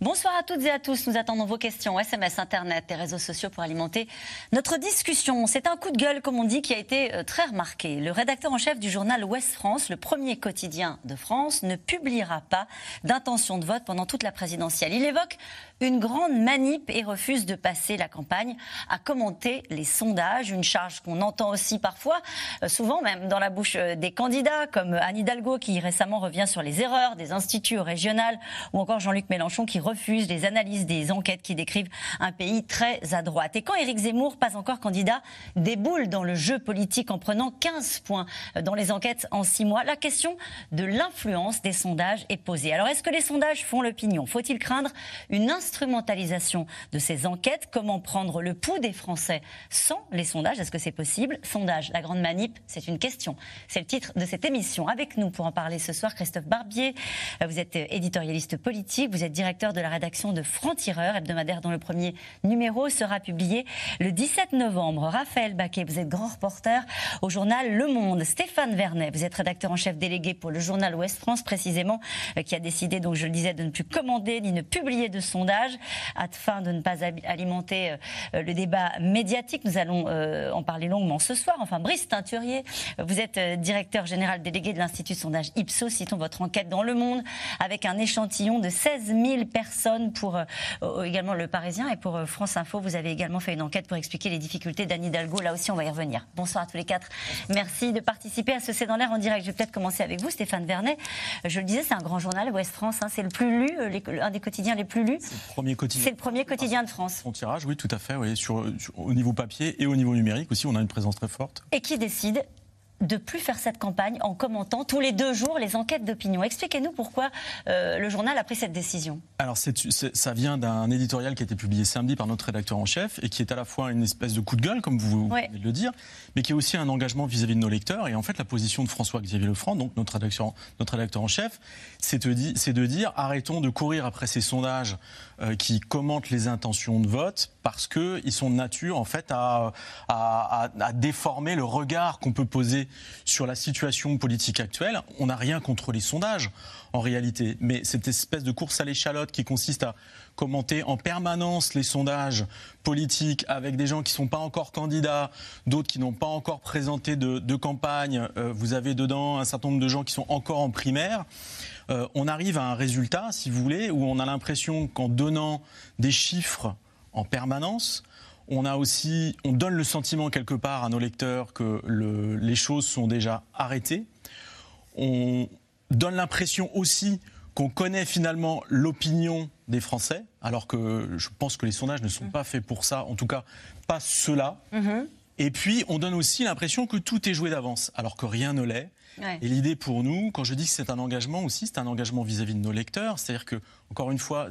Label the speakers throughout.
Speaker 1: Bonsoir à toutes et à tous. Nous attendons vos questions, SMS, Internet et réseaux sociaux pour alimenter notre discussion. C'est un coup de gueule, comme on dit, qui a été euh, très remarqué. Le rédacteur en chef du journal Ouest France, le premier quotidien de France, ne publiera pas d'intention de vote pendant toute la présidentielle. Il évoque une grande manip et refuse de passer la campagne à commenter les sondages, une charge qu'on entend aussi parfois, euh, souvent même dans la bouche euh, des candidats, comme Anne Hidalgo qui récemment revient sur les erreurs des instituts régionaux, ou encore Jean-Luc Mélenchon qui refuse les analyses des enquêtes qui décrivent un pays très à droite. Et quand Éric Zemmour, pas encore candidat, déboule dans le jeu politique en prenant 15 points dans les enquêtes en 6 mois, la question de l'influence des sondages est posée. Alors est-ce que les sondages font l'opinion? Faut-il craindre une instrumentalisation de ces enquêtes? Comment prendre le pouls des Français sans les sondages? Est-ce que c'est possible? Sondage, la grande manip, c'est une question. C'est le titre de cette émission. Avec nous pour en parler ce soir, Christophe Barbier. Vous êtes éditorialiste politique, vous êtes directeur de de la rédaction de Franc-Tireur, hebdomadaire dont le premier numéro sera publié le 17 novembre. Raphaël Baquet, vous êtes grand reporter au journal Le Monde. Stéphane Vernet, vous êtes rédacteur en chef délégué pour le journal Ouest France, précisément, euh, qui a décidé, donc je le disais, de ne plus commander ni ne publier de sondage afin de ne pas alimenter euh, le débat médiatique. Nous allons euh, en parler longuement ce soir. Enfin, Brice Teinturier, vous êtes directeur général délégué de l'Institut sondage Ipsos. Citons votre enquête dans Le Monde avec un échantillon de 16 000 personnes pour euh, également Le Parisien et pour euh, France Info. Vous avez également fait une enquête pour expliquer les difficultés d'Anne Hidalgo. Là aussi, on va y revenir. Bonsoir à tous les quatre. Merci de participer à ce C'est dans l'air en direct. Je vais peut-être commencer avec vous, Stéphane Vernet. Je le disais, c'est un grand journal, Ouest France. Hein. c'est le plus lu, euh, un des quotidiens les plus lus.
Speaker 2: C'est le premier quotidien.
Speaker 1: C'est le premier quotidien de France.
Speaker 2: Son tirage, oui, tout à fait. Oui, sur, au niveau papier et au niveau numérique aussi, on a une présence très forte.
Speaker 1: Et qui décide de plus faire cette campagne en commentant tous les deux jours les enquêtes d'opinion. Expliquez-nous pourquoi euh, le journal a pris cette décision.
Speaker 2: Alors ça vient d'un éditorial qui a été publié samedi par notre rédacteur en chef et qui est à la fois une espèce de coup de gueule, comme vous venez de le dire, mais qui est aussi un engagement vis-à-vis de nos lecteurs. Et en fait, la position de François-Xavier Lefranc, donc notre rédacteur, notre rédacteur en chef, c'est de, dire arrêtons de courir après ces sondages qui commentent les intentions de vote parce qu'ils sont de nature en fait à, à, à déformer le regard qu'on peut poser sur la situation politique actuelle. On n'a rien contre les sondages, en réalité. Mais cette espèce de course à l'échalote qui consiste à commenter en permanence les sondages politiques avec des gens qui ne sont pas encore candidats, d'autres qui n'ont pas encore présenté de, campagne. Euh, vous avez dedans un certain nombre de gens qui sont encore en primaire. Euh, on arrive à un résultat, si vous voulez, où on a l'impression qu'en donnant des chiffres en permanence, on a aussi, on donne le sentiment quelque part à nos lecteurs que les choses sont déjà arrêtées. On donne l'impression aussi qu'on connaît finalement l'opinion des Français, alors que je pense que les sondages ne sont mmh. pas faits pour ça, en tout cas pas cela. Mmh. Et puis, on donne aussi l'impression que tout est joué d'avance, alors que rien ne l'est. Et l'idée pour nous, quand je dis que c'est un engagement aussi, c'est un engagement vis-à-vis -vis de nos lecteurs. C'est-à-dire que, encore une fois,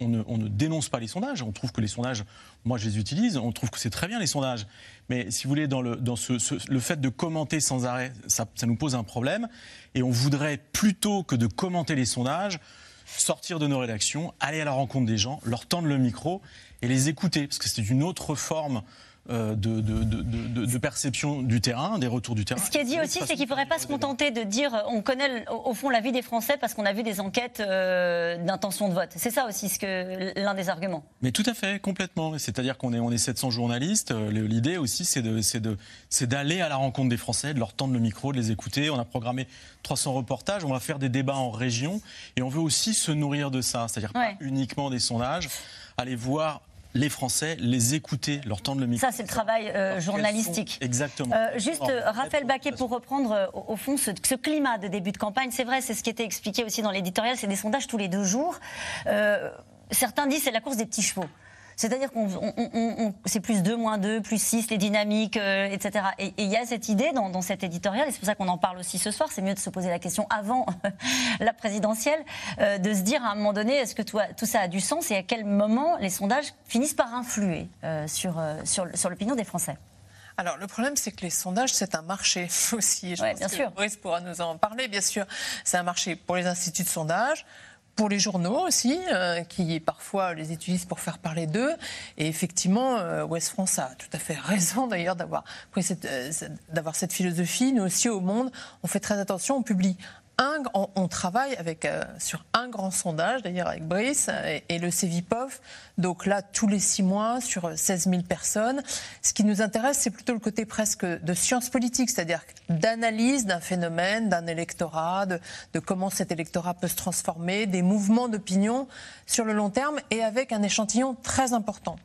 Speaker 2: on, ne, dénonce pas les sondages. On trouve que les sondages, moi je les utilise, on trouve que c'est très bien les sondages. Mais si vous voulez, dans le, dans le fait de commenter sans arrêt, ça, nous pose un problème. Et on voudrait, plutôt que de commenter les sondages, sortir de nos rédactions, aller à la rencontre des gens, leur tendre le micro et les écouter. Parce que c'est une autre forme euh, de, de, perception du terrain, des retours du terrain.
Speaker 1: Ce qui est dit aussi, c'est qu'il ne faudrait pas se contenter de dire on connaît au fond la vie des Français parce qu'on a vu des enquêtes euh, d'intention de vote. C'est ça aussi ce que l'un des arguments.
Speaker 2: Mais tout à fait, complètement. C'est-à-dire qu'on est, on est 700 journalistes. Euh, l'idée aussi, c'est d'aller à la rencontre des Français, de leur tendre le micro, de les écouter. On a programmé 300 reportages, on va faire des débats en région et on veut aussi se nourrir de ça. C'est-à-dire pas uniquement des sondages, aller voir les Français, les écouter, leur tendre le micro.
Speaker 1: Ça, c'est le travail euh, journalistique.
Speaker 2: exactement.
Speaker 1: Euh, juste, euh, Raphaël Baquet, pour reprendre au, fond ce, climat de début de campagne, c'est vrai, c'est ce qui était expliqué aussi dans l'éditorial, c'est des sondages tous les deux jours. certains disent c'est la course des petits chevaux. C'est-à-dire qu'on c'est plus 2, moins 2, plus 6, les dynamiques, euh, etc. Et il y a cette idée dans, cet éditorial, et c'est pour ça qu'on en parle aussi ce soir, c'est mieux de se poser la question avant la présidentielle, euh, de se dire à un moment donné, est-ce que tout, tout, ça a du sens et à quel moment les sondages finissent par influer euh, sur, sur, sur l'opinion des Français?
Speaker 3: Alors le problème, c'est que les sondages, c'est un marché aussi.
Speaker 1: Je pense bien
Speaker 3: que
Speaker 1: sûr.
Speaker 3: Boris pourra nous en parler, bien sûr. C'est un marché pour les instituts de sondage, pour les journaux aussi, euh, qui parfois les utilisent pour faire parler d'eux. Et effectivement, euh, West France a tout à fait raison d'ailleurs d'avoir cette, d'avoir cette philosophie. Nous aussi au Monde, on fait très attention, on publie on, travaille avec, euh, sur un grand sondage, d'ailleurs avec Brice et, le CEVIPOF. Donc là, tous les six mois, sur 16 000 personnes. Ce qui nous intéresse, c'est plutôt le côté presque de science politique, c'est-à-dire d'analyse d'un phénomène, d'un électorat, de, comment cet électorat peut se transformer, des mouvements d'opinion sur le long terme et avec un échantillon très important.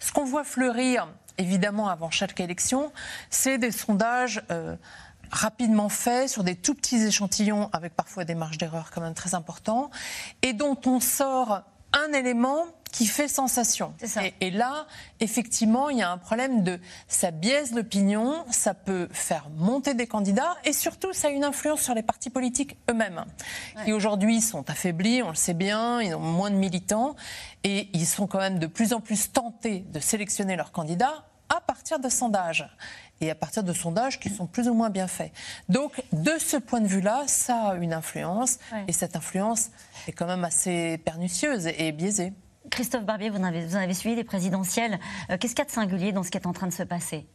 Speaker 3: Ce qu'on voit fleurir, évidemment, avant chaque élection, c'est des sondages. Euh, rapidement fait sur des tout petits échantillons avec parfois des marges d'erreur quand même très importantes et dont on sort un élément qui fait sensation. Et, là, effectivement, il y a un problème de ça biaise l'opinion, ça peut faire monter des candidats et surtout ça a une influence sur les partis politiques eux-mêmes qui aujourd'hui sont affaiblis, on le sait bien, ils ont moins de militants et ils sont quand même de plus en plus tentés de sélectionner leurs candidats à partir de sondages et à partir de sondages qui sont plus ou moins bien faits. Donc, de ce point de vue-là, ça a une influence, et cette influence est quand même assez pernicieuse et biaisée.
Speaker 1: Christophe Barbier, vous en avez, vous avez suivi les présidentielles. Euh, qu'est-ce qu'il y a de singulier dans ce qui est en train de se passer?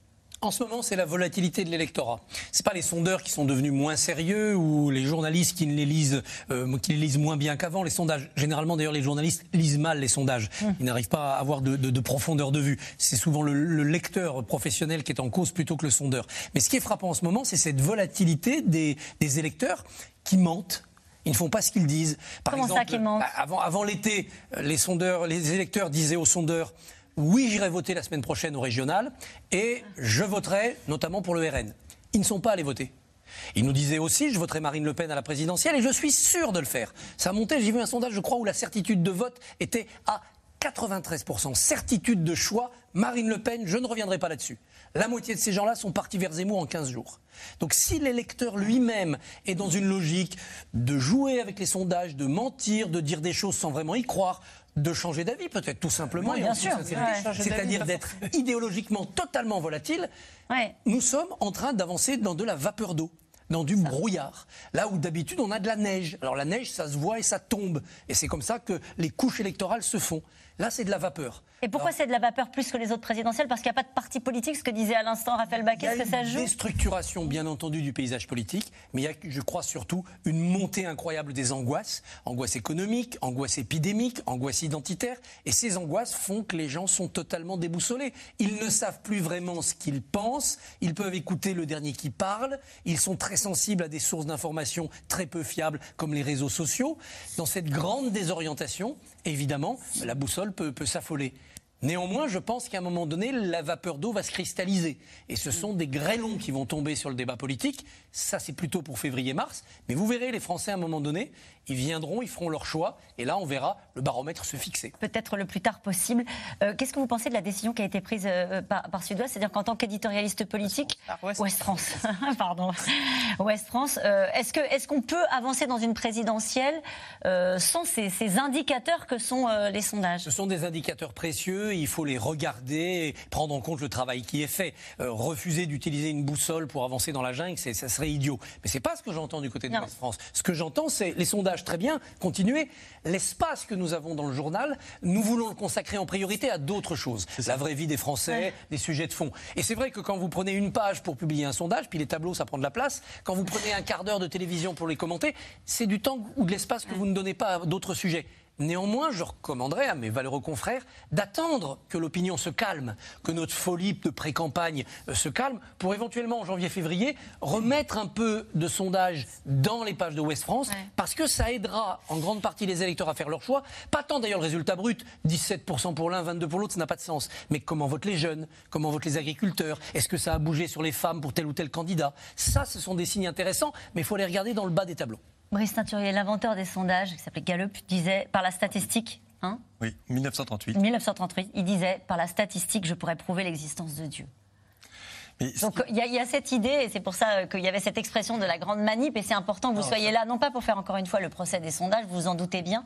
Speaker 4: En ce moment, c'est la volatilité de l'électorat. C'est pas les sondeurs qui sont devenus moins sérieux ou les journalistes qui les lisent, euh, qui les lisent moins bien qu'avant. Les sondages, généralement d'ailleurs, les journalistes lisent mal les sondages. Mmh. Ils n'arrivent pas à avoir de, profondeur de vue. C'est souvent le, lecteur professionnel qui est en cause plutôt que le sondeur. Mais ce qui est frappant en ce moment, c'est cette volatilité des, électeurs qui mentent ils ne font pas ce qu'ils disent.
Speaker 1: Par Comment ça, qu'ils mentent
Speaker 4: Avant, avant l'été, les sondeurs, les électeurs disaient aux sondeurs oui, j'irai voter la semaine prochaine au régional et je voterai notamment pour le RN. Ils ne sont pas allés voter. Ils nous disaient aussi, je voterai Marine Le Pen à la présidentielle et je suis sûr de le faire. Ça a monté, j'ai vu un sondage, je crois, où la certitude de vote était à 93%. Certitude de choix, Marine Le Pen, je ne reviendrai pas là-dessus. La moitié de ces gens-là sont partis vers Zemmour en 15 jours. Donc si l'électeur lui-même est dans une logique de jouer avec les sondages, de mentir, de dire des choses sans vraiment y croire, de changer d'avis, peut-être tout simplement.
Speaker 1: bien sûr.
Speaker 4: C'est-à-dire d'être idéologiquement totalement volatile. Nous sommes en train d'avancer dans de la vapeur d'eau dans du brouillard. Là où d'habitude on a de la neige. Alors la neige, ça se voit et ça tombe. Et c'est comme ça que les couches électorales se font. Là, c'est de la vapeur.
Speaker 1: Et pourquoi c'est de la vapeur plus que les autres présidentielles? Parce qu'il n'y a pas de parti politique, ce que disait à l'instant Raphaël Baquet, est-ce que ça joue?
Speaker 4: Il y a une déstructuration, bien entendu, du paysage politique, mais il y a, je crois surtout, une montée incroyable des angoisses. Angoisses économiques, angoisses épidémiques, angoisses identitaires. Et ces angoisses font que les gens sont totalement déboussolés. Ils ne savent plus vraiment ce qu'ils pensent. Ils peuvent écouter le dernier qui parle. Ils sont très sensibles à des sources d'information très peu fiables, comme les réseaux sociaux. Dans cette grande désorientation, évidemment, la boussole peut, s'affoler. Néanmoins, je pense qu'à un moment donné, la vapeur d'eau va se cristalliser. Et ce sont des grêlons qui vont tomber sur le débat politique. Ça, c'est plutôt pour février-mars. Mais vous verrez, les Français, à un moment donné, ils viendront, ils feront leur choix. Et là, on verra le baromètre se fixer.
Speaker 1: Peut-être le plus tard possible. Euh, qu'est-ce que vous pensez de la décision qui a été prise euh, par, Sud-Ouest? C'est-à-dire qu'en tant qu'éditorialiste politique. Ouest, France. Pardon. Ouest France. Euh, est-ce qu'on est qu'on peut avancer dans une présidentielle sans ces, ces, indicateurs que sont les sondages?
Speaker 4: Ce sont des indicateurs précieux il faut les regarder, prendre en compte le travail qui est fait. Euh, refuser d'utiliser une boussole pour avancer dans la jungle, ça serait idiot. Mais c'est pas ce que j'entends du côté de France. Ce que j'entends, c'est les sondages très bien, continuer. L'espace que nous avons dans le journal, nous voulons le consacrer en priorité à d'autres choses. La vraie vie des Français, des sujets de fond. Et c'est vrai que quand vous prenez une page pour publier un sondage, puis les tableaux, ça prend de la place. Quand vous prenez un quart d'heure de télévision pour les commenter, c'est du temps ou de l'espace que vous ne donnez pas à d'autres sujets. Néanmoins, je recommanderais à mes valeureux confrères d'attendre que l'opinion se calme, que notre folie de pré-campagne euh, se calme, pour éventuellement en janvier-février remettre un peu de sondage dans les pages de Ouest France, parce que ça aidera en grande partie les électeurs à faire leur choix. Pas tant d'ailleurs le résultat brut, 17% pour l'un, 22% pour l'autre, ça n'a pas de sens. Mais comment votent les jeunes? Comment votent les agriculteurs? Est-ce que ça a bougé sur les femmes pour tel ou tel candidat? Ça, ce sont des signes intéressants, mais il faut les regarder dans le bas des tableaux.
Speaker 1: Brice Teinturier, l'inventeur des sondages, qui s'appelait Gallup, disait par la statistique.
Speaker 2: Hein oui, 1938.
Speaker 1: 1938, il disait par la statistique, je pourrais prouver l'existence de Dieu. Donc il y, a cette idée, et c'est pour ça qu'il y avait cette expression de la grande manip, et c'est important que vous soyez là, non pas pour faire encore une fois le procès des sondages, vous vous en doutez bien,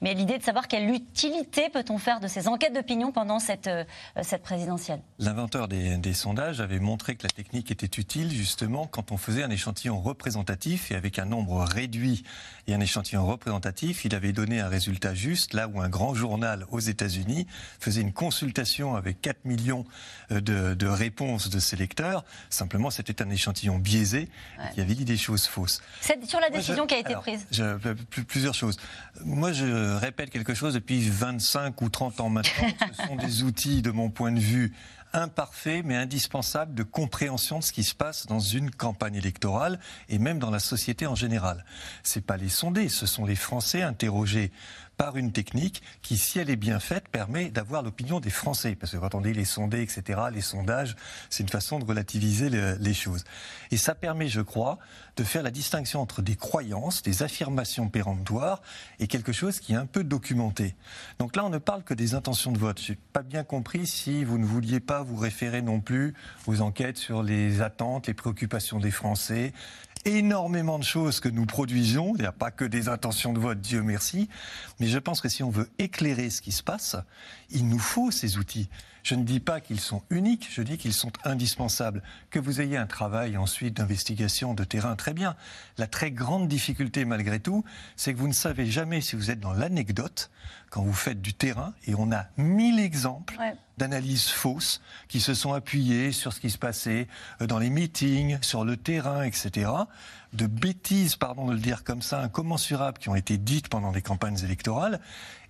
Speaker 1: mais l'idée de savoir quelle utilité peut-on faire de ces enquêtes d'opinion pendant cette, euh, cette présidentielle.
Speaker 5: L'inventeur des, des, sondages avait montré que la technique était utile justement quand on faisait un échantillon représentatif, et avec un nombre réduit et un échantillon représentatif, il avait donné un résultat juste, là où un grand journal aux États-Unis faisait une consultation avec 4 millions euh, de, de réponses de Simplement, c'était un échantillon biaisé qui avait dit des choses fausses.
Speaker 1: C'est sur la décision qui a été prise
Speaker 5: Plusieurs choses. Moi, je répète quelque chose depuis 25 ou 30 ans maintenant. Ce sont des outils, de mon point de vue, imparfaits mais indispensables de compréhension de ce qui se passe dans une campagne électorale et même dans la société en général. C'est pas les sondés, ce sont les Français interrogés par une technique qui, si elle est bien faite, permet d'avoir l'opinion des Français. Parce que quand on dit les sondés, etc., les sondages, c'est une façon de relativiser les choses. Et ça permet, je crois, de faire la distinction entre des croyances, des affirmations péremptoires et quelque chose qui est un peu documenté. Donc là, on ne parle que des intentions de vote. Je n'ai pas bien compris si vous ne vouliez pas vous référer non plus aux enquêtes sur les attentes, les préoccupations des Français, énormément de choses que nous produisons. Il n'y a pas que des intentions de vote, Dieu merci. Mais je pense que si on veut éclairer ce qui se passe, il nous faut ces outils. Je ne dis pas qu'ils sont uniques, je dis qu'ils sont indispensables. Que vous ayez un travail ensuite d'investigation de terrain, très bien. La très grande difficulté malgré tout, c'est que vous ne savez jamais si vous êtes dans l'anecdote quand vous faites du terrain, et on a mille exemples d'analyses fausses qui se sont appuyées sur ce qui se passait euh, dans les meetings, sur le terrain, etc. De bêtises, pardon de le dire comme ça, incommensurables qui ont été dites pendant les campagnes électorales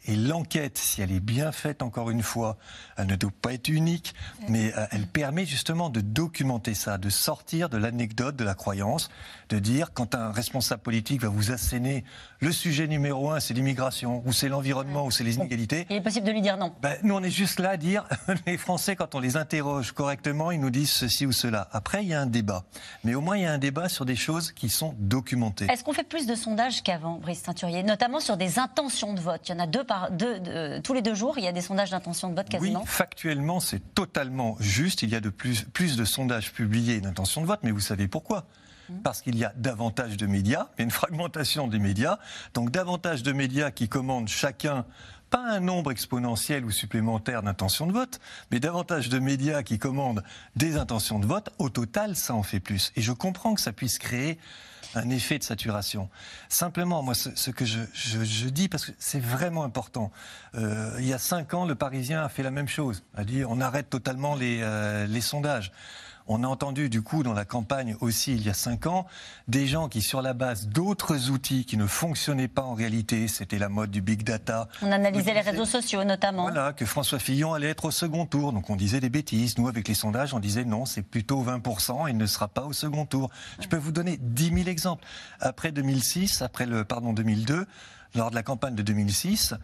Speaker 5: et l'enquête, si elle est bien faite, encore une fois, elle ne doit pas être unique, mais euh, elle permet justement de documenter ça, de sortir de l'anecdote, de la croyance, de dire quand un responsable politique va vous asséner le sujet numéro un, c'est l'immigration, ou c'est l'environnement, ou c'est les inégalités.
Speaker 1: Il est possible de lui dire non.
Speaker 5: Ben, nous, on est juste là à dire, les Français, quand on les interroge correctement, ils nous disent ceci ou cela. Après, il y a un débat. Mais au moins, il y a un débat sur des choses qui sont documentées.
Speaker 1: Est-ce qu'on fait plus de sondages qu'avant, Brice Teinturier, notamment sur des intentions de vote? Il y en a deux tous les deux jours, il y a des sondages d'intention de vote quasiment
Speaker 5: Oui, factuellement, c'est totalement juste. Il y a de plus, plus de sondages publiés d'intention de vote, mais vous savez pourquoi mmh. parce qu'il y a davantage de médias, il y a une fragmentation des médias, donc davantage de médias qui commandent chacun pas un nombre exponentiel ou supplémentaire d'intentions de vote, mais davantage de médias qui commandent des intentions de vote, au total, ça en fait plus. Et je comprends que ça puisse créer un effet de saturation. Simplement, moi, ce, que je, dis, parce que c'est vraiment important, euh, il y a cinq ans, le Parisien a fait la même chose, a dit on arrête totalement les, euh, les sondages. On a entendu du coup dans la campagne aussi il y a cinq ans des gens qui sur la base d'autres outils qui ne fonctionnaient pas en réalité, c'était la mode du big data.
Speaker 1: On analysait les réseaux sociaux notamment.
Speaker 5: Voilà, que François Fillon allait être au second tour. Donc on disait des bêtises. Nous avec les sondages on disait non, c'est plutôt 20%, il ne sera pas au second tour. Je peux vous donner 10 000 exemples. Après 2006, après le pardon 2002, lors de la campagne de 2006,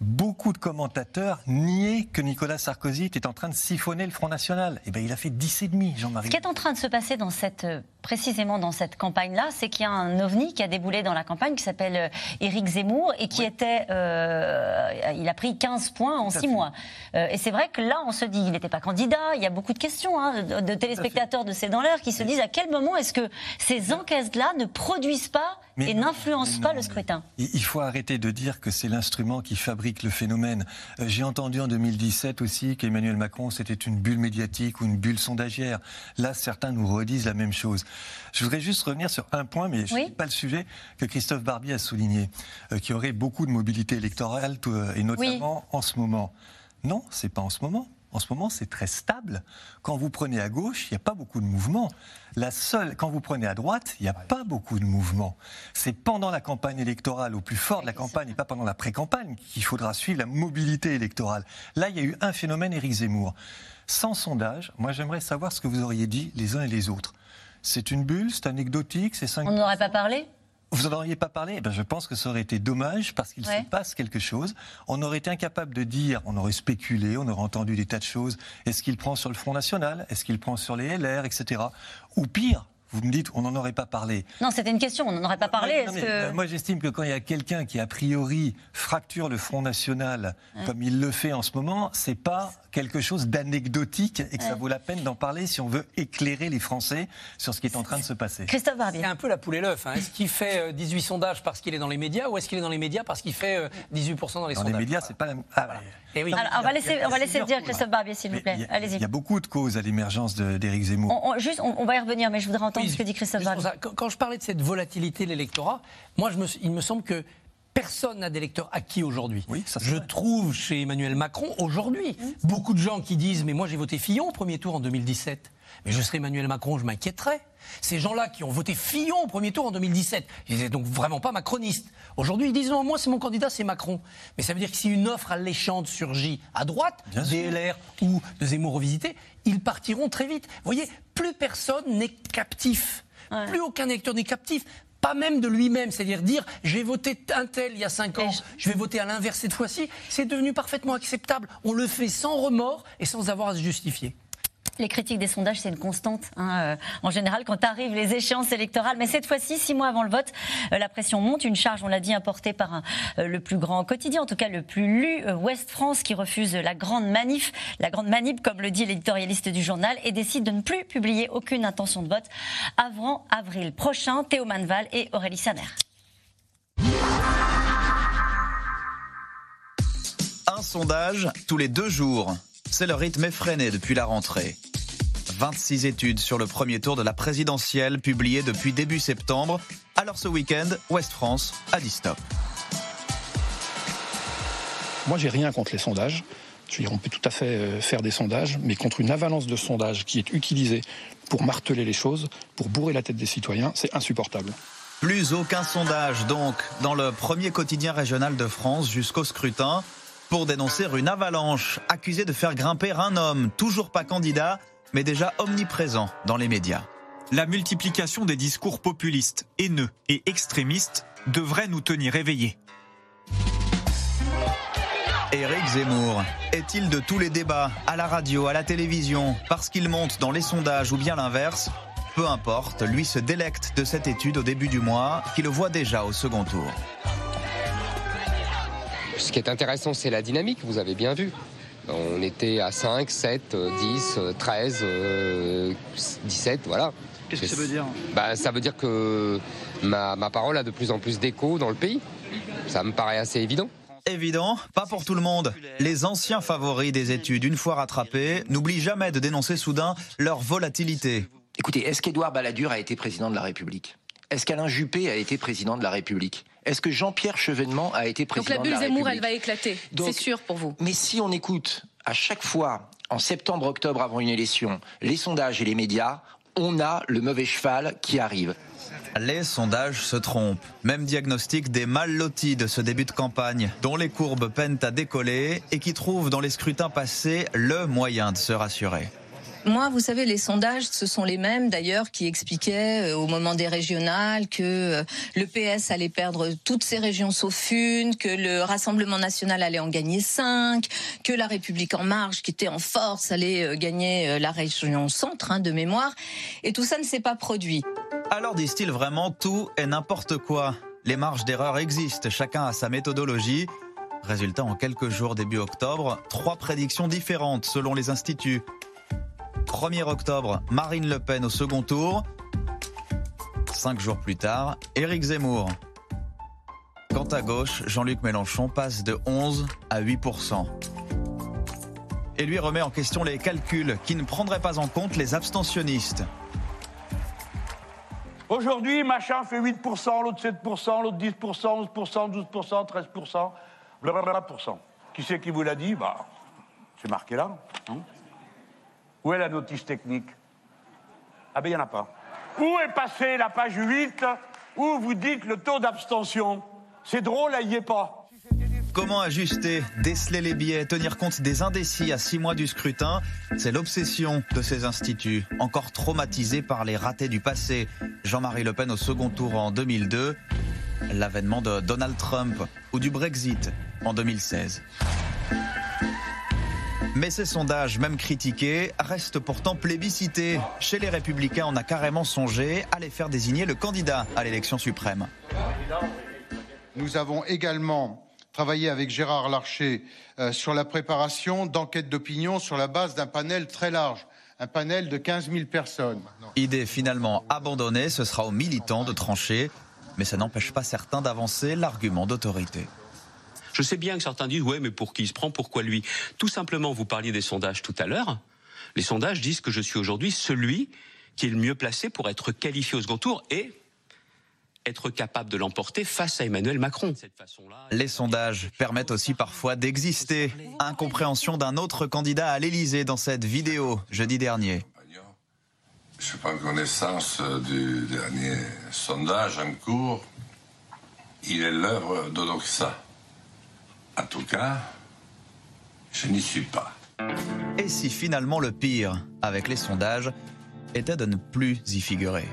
Speaker 5: beaucoup de commentateurs niaient que Nicolas Sarkozy était en train de siphonner le Front National. Eh bien, il a fait 10,5, Jean-Marie.
Speaker 1: Ce qui est en train de se passer dans cette, euh, précisément dans cette campagne-là, c'est qu'il y a un ovni qui a déboulé dans la campagne qui s'appelle euh, Éric Zemmour et qui était. Euh, il a pris 15 points en 6 mois. et c'est vrai que là, on se dit, il n'était pas candidat. Il y a beaucoup de questions hein, de, téléspectateurs de C'est dans l'air qui se disent à quel moment est-ce que ces enquêtes-là ne produisent pas et n'influencent pas le scrutin?
Speaker 5: Il faut arrêter de dire que c'est l'instrument qui fabrique le phénomène. Euh, j'ai entendu en 2017 aussi qu'Emmanuel Macron, c'était une bulle médiatique ou une bulle sondagière. Là, certains nous redisent la même chose. Je voudrais juste revenir sur un point, mais je ne pas le sujet, que Christophe Barbier a souligné, euh, qui aurait beaucoup de mobilité électorale, euh, et notamment en ce moment. Non, c'est pas en ce moment. En ce moment, c'est très stable. Quand vous prenez à gauche, il n'y a pas beaucoup de mouvement. La seule, quand vous prenez à droite, il n'y a pas beaucoup de mouvement. C'est pendant la campagne électorale, au plus fort de la campagne, et pas pendant la pré-campagne, qu'il faudra suivre la mobilité électorale. Là, il y a eu un phénomène, Éric Zemmour. Sans sondage, moi, j'aimerais savoir ce que vous auriez dit les uns et les autres. C'est une bulle, c'est anecdotique, c'est 5
Speaker 1: On n'aurait pas parlé?
Speaker 5: Vous n'en auriez pas parlé? Eh ben, Je pense que ça aurait été dommage parce qu'il se passe quelque chose. On aurait été incapable de dire, on aurait spéculé, on aurait entendu des tas de choses. Est-ce qu'il prend sur le Front National? Est-ce qu'il prend sur les LR, etc. Ou pire, vous me dites, on n'en aurait pas parlé.
Speaker 1: Non, c'était une question, on n'en aurait pas parlé.
Speaker 5: Euh, moi, j'estime que quand il y a quelqu'un qui, a priori, fracture le Front National, comme il le fait en ce moment, c'est pas quelque chose d'anecdotique et que ça vaut la peine d'en parler si on veut éclairer les Français sur ce qui est en train de se passer.
Speaker 1: Christophe Barbier.
Speaker 4: C'est un peu la poule et l'œuf. Hein. Est-ce qu'il fait 18 euh, sondages parce qu'il est dans les médias ou est-ce qu'il est dans les médias parce qu'il fait 18% euh, dans les sondages
Speaker 5: Dans les médias, c'est pas la même. Ah,
Speaker 1: eh oui. Alors, on va laisser, on va laisser dire Christophe Barbier, s'il vous plaît. Allez-y.
Speaker 5: Il y a beaucoup de causes à l'émergence d'Éric Zemmour.
Speaker 1: On, juste, on, va y revenir, mais je voudrais entendre ce que dit Christophe Barbier.
Speaker 4: Quand, je parlais de cette volatilité de l'électorat, moi, je me, il me semble que Personne n'a d'électeurs acquis aujourd'hui.
Speaker 5: Oui,
Speaker 4: Je trouve chez Emmanuel Macron aujourd'hui beaucoup de gens qui disent mais moi j'ai voté Fillon au premier tour en 2017. Mais je serais Emmanuel Macron, je m'inquiéterais. Ces gens-là qui ont voté Fillon au premier tour en 2017, ils n'étaient donc vraiment pas macronistes. Aujourd'hui, ils disent non, moi c'est mon candidat, c'est Macron. Mais ça veut dire que si une offre alléchante surgit à droite, des LR ou de Zemmour revisité, ils partiront très vite. Vous voyez, plus personne n'est captif. Plus aucun électeur n'est captif pas même de lui-même, c'est-à-dire dire j'ai voté un tel il y a cinq ans, je vais voter à l'inverse cette fois-ci, c'est devenu parfaitement acceptable. On le fait sans remords et sans avoir à se justifier.
Speaker 1: Les critiques des sondages, c'est une constante. Hein, euh, en général, quand arrivent les échéances électorales. Mais cette fois-ci, six mois avant le vote, euh, la pression monte. Une charge, on l'a dit, importée par euh, le plus grand quotidien, en tout cas le plus lu, Ouest France, qui refuse la grande manif, la grande manip, comme le dit l'éditorialiste du journal, et décide de ne plus publier aucune intention de vote avant avril prochain. Théo Manval et Aurélie Saner.
Speaker 6: Un sondage tous les deux jours. C'est le rythme effréné depuis la rentrée. 26 études sur le premier tour de la présidentielle publiées depuis début septembre. Alors ce week-end, Ouest France a dit stop.
Speaker 7: Moi, j'ai rien contre les sondages. Je veux dire, on peut tout à fait euh, faire des sondages, mais contre une avalanche de sondages qui est utilisée pour marteler les choses, pour bourrer la tête des citoyens, c'est insupportable.
Speaker 6: Plus aucun sondage, donc, dans le premier quotidien régional de France jusqu'au scrutin pour dénoncer une avalanche accusée de faire grimper un homme, toujours pas candidat, mais déjà omniprésent dans les médias.
Speaker 8: La multiplication des discours populistes, haineux et extrémistes devrait nous tenir éveillés.
Speaker 6: Éric Zemmour est-il de tous les débats, à la radio, à la télévision, parce qu'il monte dans les sondages ou bien l'inverse? Peu importe, lui se délecte de cette étude au début du mois, qui le voit déjà au second tour.
Speaker 9: Ce qui est intéressant, c'est la dynamique, vous avez bien vu. On était à 5, 7, 10, 13, 17, voilà.
Speaker 10: Qu'est-ce que ça veut dire?
Speaker 9: Bah, Ça veut dire que ma, ma parole a de plus en plus d'écho dans le pays. Ça me paraît assez évident.
Speaker 6: Évident, pas pour tout le monde. Les anciens favoris des études, une fois rattrapés, n'oublient jamais de dénoncer soudain leur volatilité.
Speaker 11: Écoutez, est-ce qu'Édouard Balladur a été président de la République? Est-ce qu'Alain Juppé a été président de la République? Est-ce que Jean-Pierre Chevènement a été président
Speaker 3: de la
Speaker 11: République Donc la
Speaker 3: bulle Zemmour, elle va éclater, c'est sûr pour vous.
Speaker 11: Mais si on écoute à chaque fois, en septembre-octobre avant une élection, les sondages et les médias, on a le mauvais cheval qui arrive.
Speaker 6: Les sondages se trompent. Même diagnostic des mal lotis de ce début de campagne, dont les courbes peinent à décoller et qui trouvent dans les scrutins passés le moyen de se rassurer.
Speaker 12: Moi, vous savez, les sondages, ce sont les mêmes d'ailleurs qui expliquaient euh, au moment des régionales que euh, le PS allait perdre toutes ses régions sauf une, que le Rassemblement national allait en gagner cinq, que la République en marche, qui était en force, allait euh, gagner la région centre hein, de mémoire. Et tout ça ne s'est pas produit.
Speaker 6: Alors disent-ils vraiment tout et n'importe quoi Les marges d'erreur existent, chacun a sa méthodologie. Résultat, en quelques jours début octobre, trois prédictions différentes selon les instituts. 1er octobre, Marine Le Pen au second tour. Cinq jours plus tard, Éric Zemmour. Quant à gauche, Jean-Luc Mélenchon passe de 11 à 8% et lui remet en question les calculs qui ne prendraient pas en compte les abstentionnistes.
Speaker 13: Aujourd'hui, machin fait 8%, l'autre 7%, l'autre 10%, 11%, 12%, 13%, blablabla. Qui c'est qui vous l'a dit? Bah, c'est marqué là. Hein où est la notice technique Ah ben il n'y en a pas. Où est passée la page 8 où vous dites le taux d'abstention? C'est drôle, elle n'y est pas.
Speaker 6: Comment ajuster, déceler les billets, tenir compte des indécis à six mois du scrutin? C'est l'obsession de ces instituts, encore traumatisés par les ratés du passé. Jean-Marie Le Pen au second tour en 2002, l'avènement de Donald Trump ou du Brexit en 2016. Mais ces sondages, même critiqués, restent pourtant plébiscités. Chez les Républicains, on a carrément songé à les faire désigner le candidat à l'élection suprême.
Speaker 10: Nous avons également travaillé avec Gérard Larcher euh, sur la préparation d'enquêtes d'opinion sur la base d'un panel très large, un panel de 15 000 personnes.
Speaker 6: Idée finalement abandonnée, ce sera aux militants de trancher, mais ça n'empêche pas certains d'avancer l'argument d'autorité.
Speaker 14: Je sais bien que certains disent ouais, mais pour qui il se prend, pourquoi lui? Tout simplement, vous parliez des sondages tout à l'heure. Les sondages disent que je suis aujourd'hui celui qui est le mieux placé pour être qualifié au second tour et être capable de l'emporter face à Emmanuel Macron.
Speaker 6: Les sondages permettent aussi parfois d'exister. Incompréhension d'un autre candidat à l'Élysée dans cette vidéo jeudi dernier.
Speaker 15: Je suis pas en connaissance du dernier sondage en cours. Il est l'heure d'Odoxa. En tout cas, je n'y suis pas.
Speaker 6: Et si finalement le pire, avec les sondages, était de ne plus y figurer?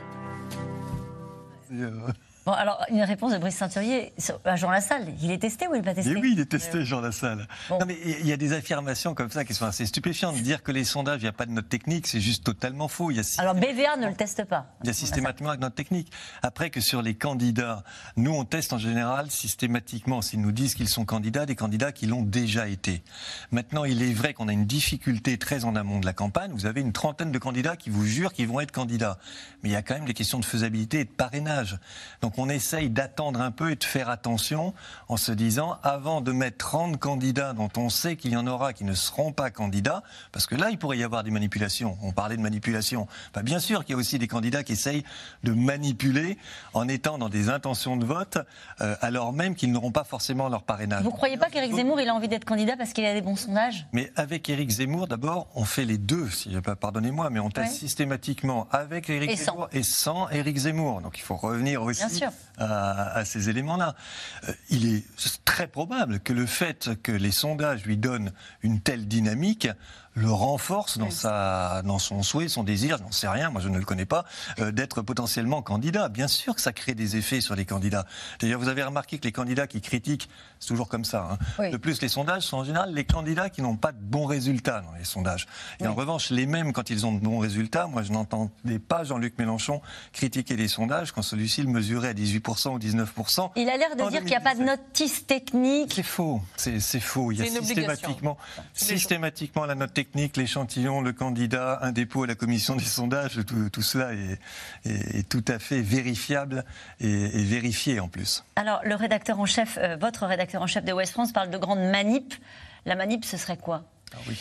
Speaker 1: Bon, alors, une réponse de Brice Ceinturier à Jean Lassalle. Il est testé ou il n'est pas testé
Speaker 5: mais Oui, il est testé, Jean Lassalle. Non, mais il y a des affirmations comme ça qui sont assez stupéfiantes. Dire que les sondages, il n'y a pas de note technique, c'est juste totalement faux. Il y a
Speaker 1: alors, BVA ne le teste pas.
Speaker 5: Il y a systématiquement avec note technique. Après que sur les candidats, nous, on teste en général systématiquement, s'ils nous disent qu'ils sont candidats, des candidats qui l'ont déjà été. Maintenant, il est vrai qu'on a une difficulté très en amont de la campagne. Vous avez une trentaine de candidats qui vous jurent qu'ils vont être candidats. Mais il y a quand même des questions de faisabilité et de parrainage. Donc, on essaye d'attendre un peu et de faire attention en se disant, avant de mettre 30 candidats dont on sait qu'il y en aura qui ne seront pas candidats, parce que là, il pourrait y avoir des manipulations. On parlait de manipulation. Bah, bien sûr qu'il y a aussi des candidats qui essayent de manipuler en étant dans des intentions de vote, euh, alors même qu'ils n'auront pas forcément leur parrainage.
Speaker 1: Vous ne croyez pas qu'Éric Zemmour, il a envie d'être candidat parce qu'il a des bons sondages?
Speaker 5: Mais avec Éric Zemmour, d'abord, on fait les deux, si pardonnez-moi, mais on teste systématiquement avec Éric Zemmour et sans Éric Zemmour. Donc il faut revenir aussi à, ces éléments-là. Euh, il est très probable que le fait que les sondages lui donnent une telle dynamique le renforce dans, sa, dans son souhait, son désir, je n'en sais rien, moi je ne le connais pas, euh, d'être potentiellement candidat. Bien sûr que ça crée des effets sur les candidats. D'ailleurs, vous avez remarqué que les candidats qui critiquent, c'est toujours comme ça. Hein. De plus, les sondages sont en général les candidats qui n'ont pas de bons résultats dans les sondages. Et en revanche, les mêmes, quand ils ont de bons résultats, moi je n'entendais pas Jean-Luc Mélenchon critiquer les sondages quand celui-ci le mesurait à 18% ou 19%.
Speaker 1: Il a l'air de dire qu'il n'y a pas de notice technique.
Speaker 5: C'est faux, c'est faux. Il y a systématiquement, systématiquement la note technique, l'échantillon, le candidat, un dépôt à la commission des sondages, tout, cela est, tout à fait vérifiable et, vérifié en plus.
Speaker 1: Alors, le rédacteur en chef, euh, votre rédacteur en chef de West France parle de grande manip. La manip, ce serait quoi?
Speaker 2: Ah oui,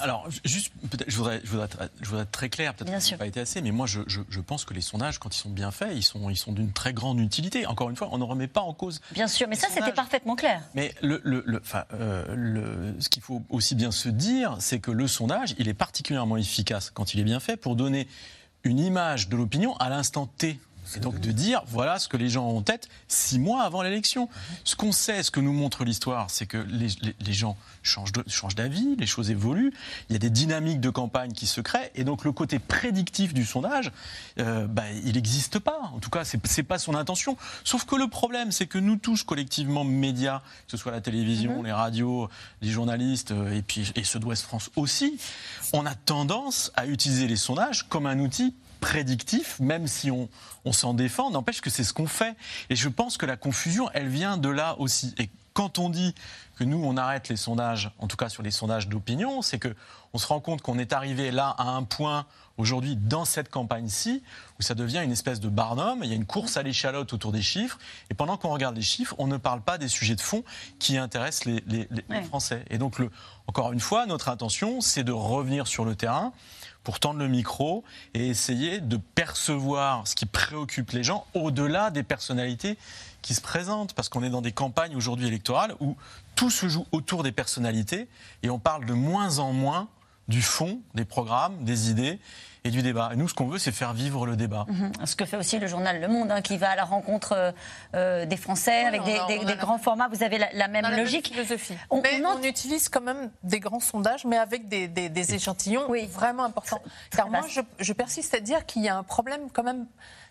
Speaker 2: alors, juste, peut-être, je voudrais, je, voudrais, je voudrais, être très clair, peut-être que ça n'a pas été assez, mais moi, je, je, pense que les sondages, quand ils sont bien faits, ils sont, ils sont d'une très grande utilité. Encore une fois, on ne remet pas en cause.
Speaker 1: Bien sûr, mais ça, c'était parfaitement clair.
Speaker 2: Mais le, le, le, euh, le ce qu'il faut aussi bien se dire, c'est que le sondage, il est particulièrement efficace quand il est bien fait pour donner une image de l'opinion à l'instant T c'est donc de dire, voilà ce que les gens ont en tête six mois avant l'élection. Ce qu'on sait, ce que nous montre l'histoire, c'est que les, les, gens changent d'avis, les choses évoluent, il y a des dynamiques de campagne qui se créent, et donc le côté prédictif du sondage, euh, bah, il n'existe pas. En tout cas, ce n'est pas son intention. Sauf que le problème, c'est que nous tous, collectivement, médias, que ce soit la télévision, mm-hmm. les radios, les journalistes, euh, et puis et ceux d'Ouest France aussi, on a tendance à utiliser les sondages comme un outil prédictif, même si on, on s'en défend, n'empêche que c'est ce qu'on fait. Et je pense que la confusion, elle vient de là aussi. Et quand on dit que nous, on arrête les sondages, en tout cas sur les sondages d'opinion, c'est que on se rend compte qu'on est arrivé là à un point aujourd'hui dans cette campagne-ci où ça devient une espèce de barnum, il y a une course à l'échalote autour des chiffres, et pendant qu'on regarde les chiffres, on ne parle pas des sujets de fond qui intéressent les, les Français. Et donc, le, encore une fois, notre intention, c'est de revenir sur le terrain, pour tendre le micro et essayer de percevoir ce qui préoccupe les gens au-delà des personnalités qui se présentent. Parce qu'on est dans des campagnes aujourd'hui électorales où tout se joue autour des personnalités et on parle de moins en moins du fond, des programmes, des idées et du débat. Et nous, ce qu'on veut, c'est faire vivre le débat.
Speaker 1: Mhm. Ce que fait aussi le journal Le Monde, hein, qui va à la rencontre euh, euh, des Français avec des, grands formats. Vous avez la, même logique.
Speaker 3: philosophie. On, mais on, utilise quand même des grands sondages, mais avec des, échantillons vraiment importants. Car moi, je, je persiste à dire qu'il y a un problème quand même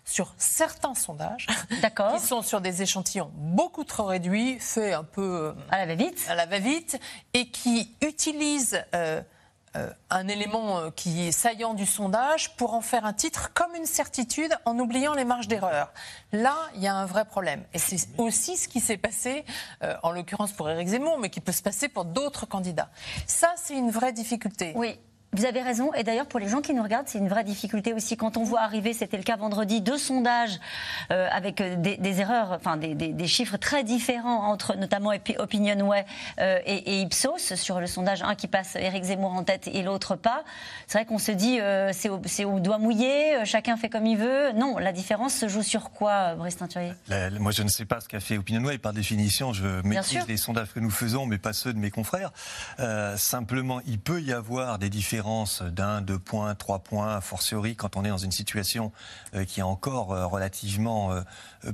Speaker 3: sur certains sondages,
Speaker 1: D'accord.
Speaker 3: qui sont sur des échantillons beaucoup trop réduits, faits un peu
Speaker 1: à la va-vite,
Speaker 3: à la va-vite, et qui utilisent euh, euh, un élément euh, qui est saillant du sondage pour en faire un titre comme une certitude en oubliant les marges d'erreur. Là, il y a un vrai problème. Et c'est aussi ce qui s'est passé, euh, en l'occurrence pour Éric Zemmour, mais qui peut se passer pour d'autres candidats. Ça, c'est une vraie difficulté.
Speaker 1: Oui. Vous avez raison. Et d'ailleurs, pour les gens qui nous regardent, c'est une vraie difficulté aussi. Quand on voit arriver, c'était le cas vendredi, deux sondages euh, avec euh, des, des erreurs, enfin des, des- des chiffres très différents entre notamment Opinionway euh, et, et Ipsos sur le sondage, un qui passe Éric Zemmour en tête et l'autre pas. C'est vrai qu'on se dit, euh, c'est au, c'est au doigt mouillé, chacun fait comme il veut. Non, la différence se joue sur quoi, Brice Teinturier
Speaker 5: moi, je ne sais pas ce qu'a fait Opinionway. Par définition, je maîtrise les sondages que nous faisons, mais pas ceux de mes confrères. Simplement, il peut y avoir des différences d'un, deux points, trois points, a fortiori, quand on est dans une situation euh, qui est encore euh, relativement euh,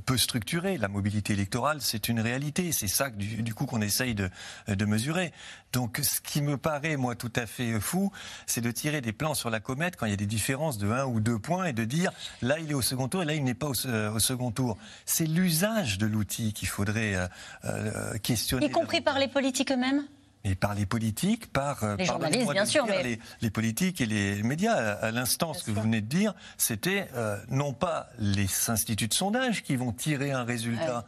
Speaker 5: peu structurée. La mobilité électorale, c'est une réalité. C'est ça, du, du coup, qu'on essaye de, de mesurer. Donc, ce qui me paraît, moi, tout à fait fou, c'est de tirer des plans sur la comète quand il y a des différences de un ou deux points et de dire là, il est au second tour et là, il n'est pas au, se- au second tour. C'est l'usage de l'outil qu'il faudrait euh, euh, questionner.
Speaker 1: Y compris par les politiques eux-mêmes?
Speaker 5: Et par les politiques, par euh,
Speaker 1: Les journalistes, bien sûr,
Speaker 5: dire,
Speaker 1: mais-
Speaker 5: les, les politiques et les médias. À, à l'instant, ce que vous venez de dire, c'était euh, non pas les instituts de sondage qui vont tirer un résultat.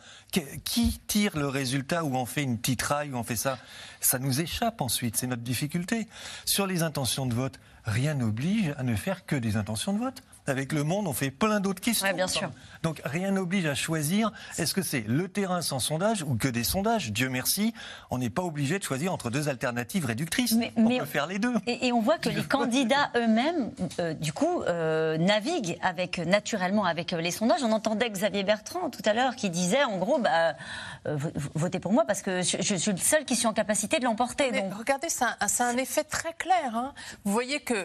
Speaker 5: Qui tire le résultat ou en fait une titraille ou en fait ça? Ça nous échappe ensuite. C'est notre difficulté. Sur les intentions de vote, rien n'oblige à ne faire que des intentions de vote. Avec le monde, on fait plein d'autres questions.
Speaker 1: bien sûr.
Speaker 5: Donc rien n'oblige à choisir. Est-ce que c'est le terrain sans sondage ou que des sondages? Dieu merci, on n'est pas obligé de choisir entre deux alternatives réductrices. on
Speaker 1: mais-
Speaker 5: peut faire les deux.
Speaker 1: Et, et on voit que les candidats eux-mêmes, euh, du coup, euh, naviguent avec, naturellement avec euh, les sondages. On entendait Xavier Bertrand tout à l'heure qui disait, en gros, bah, euh, votez pour moi parce que je, je suis le seul qui suis en capacité de l'emporter. Donc,
Speaker 3: regardez, c'est un, c'est un effet très clair. hein. Vous voyez que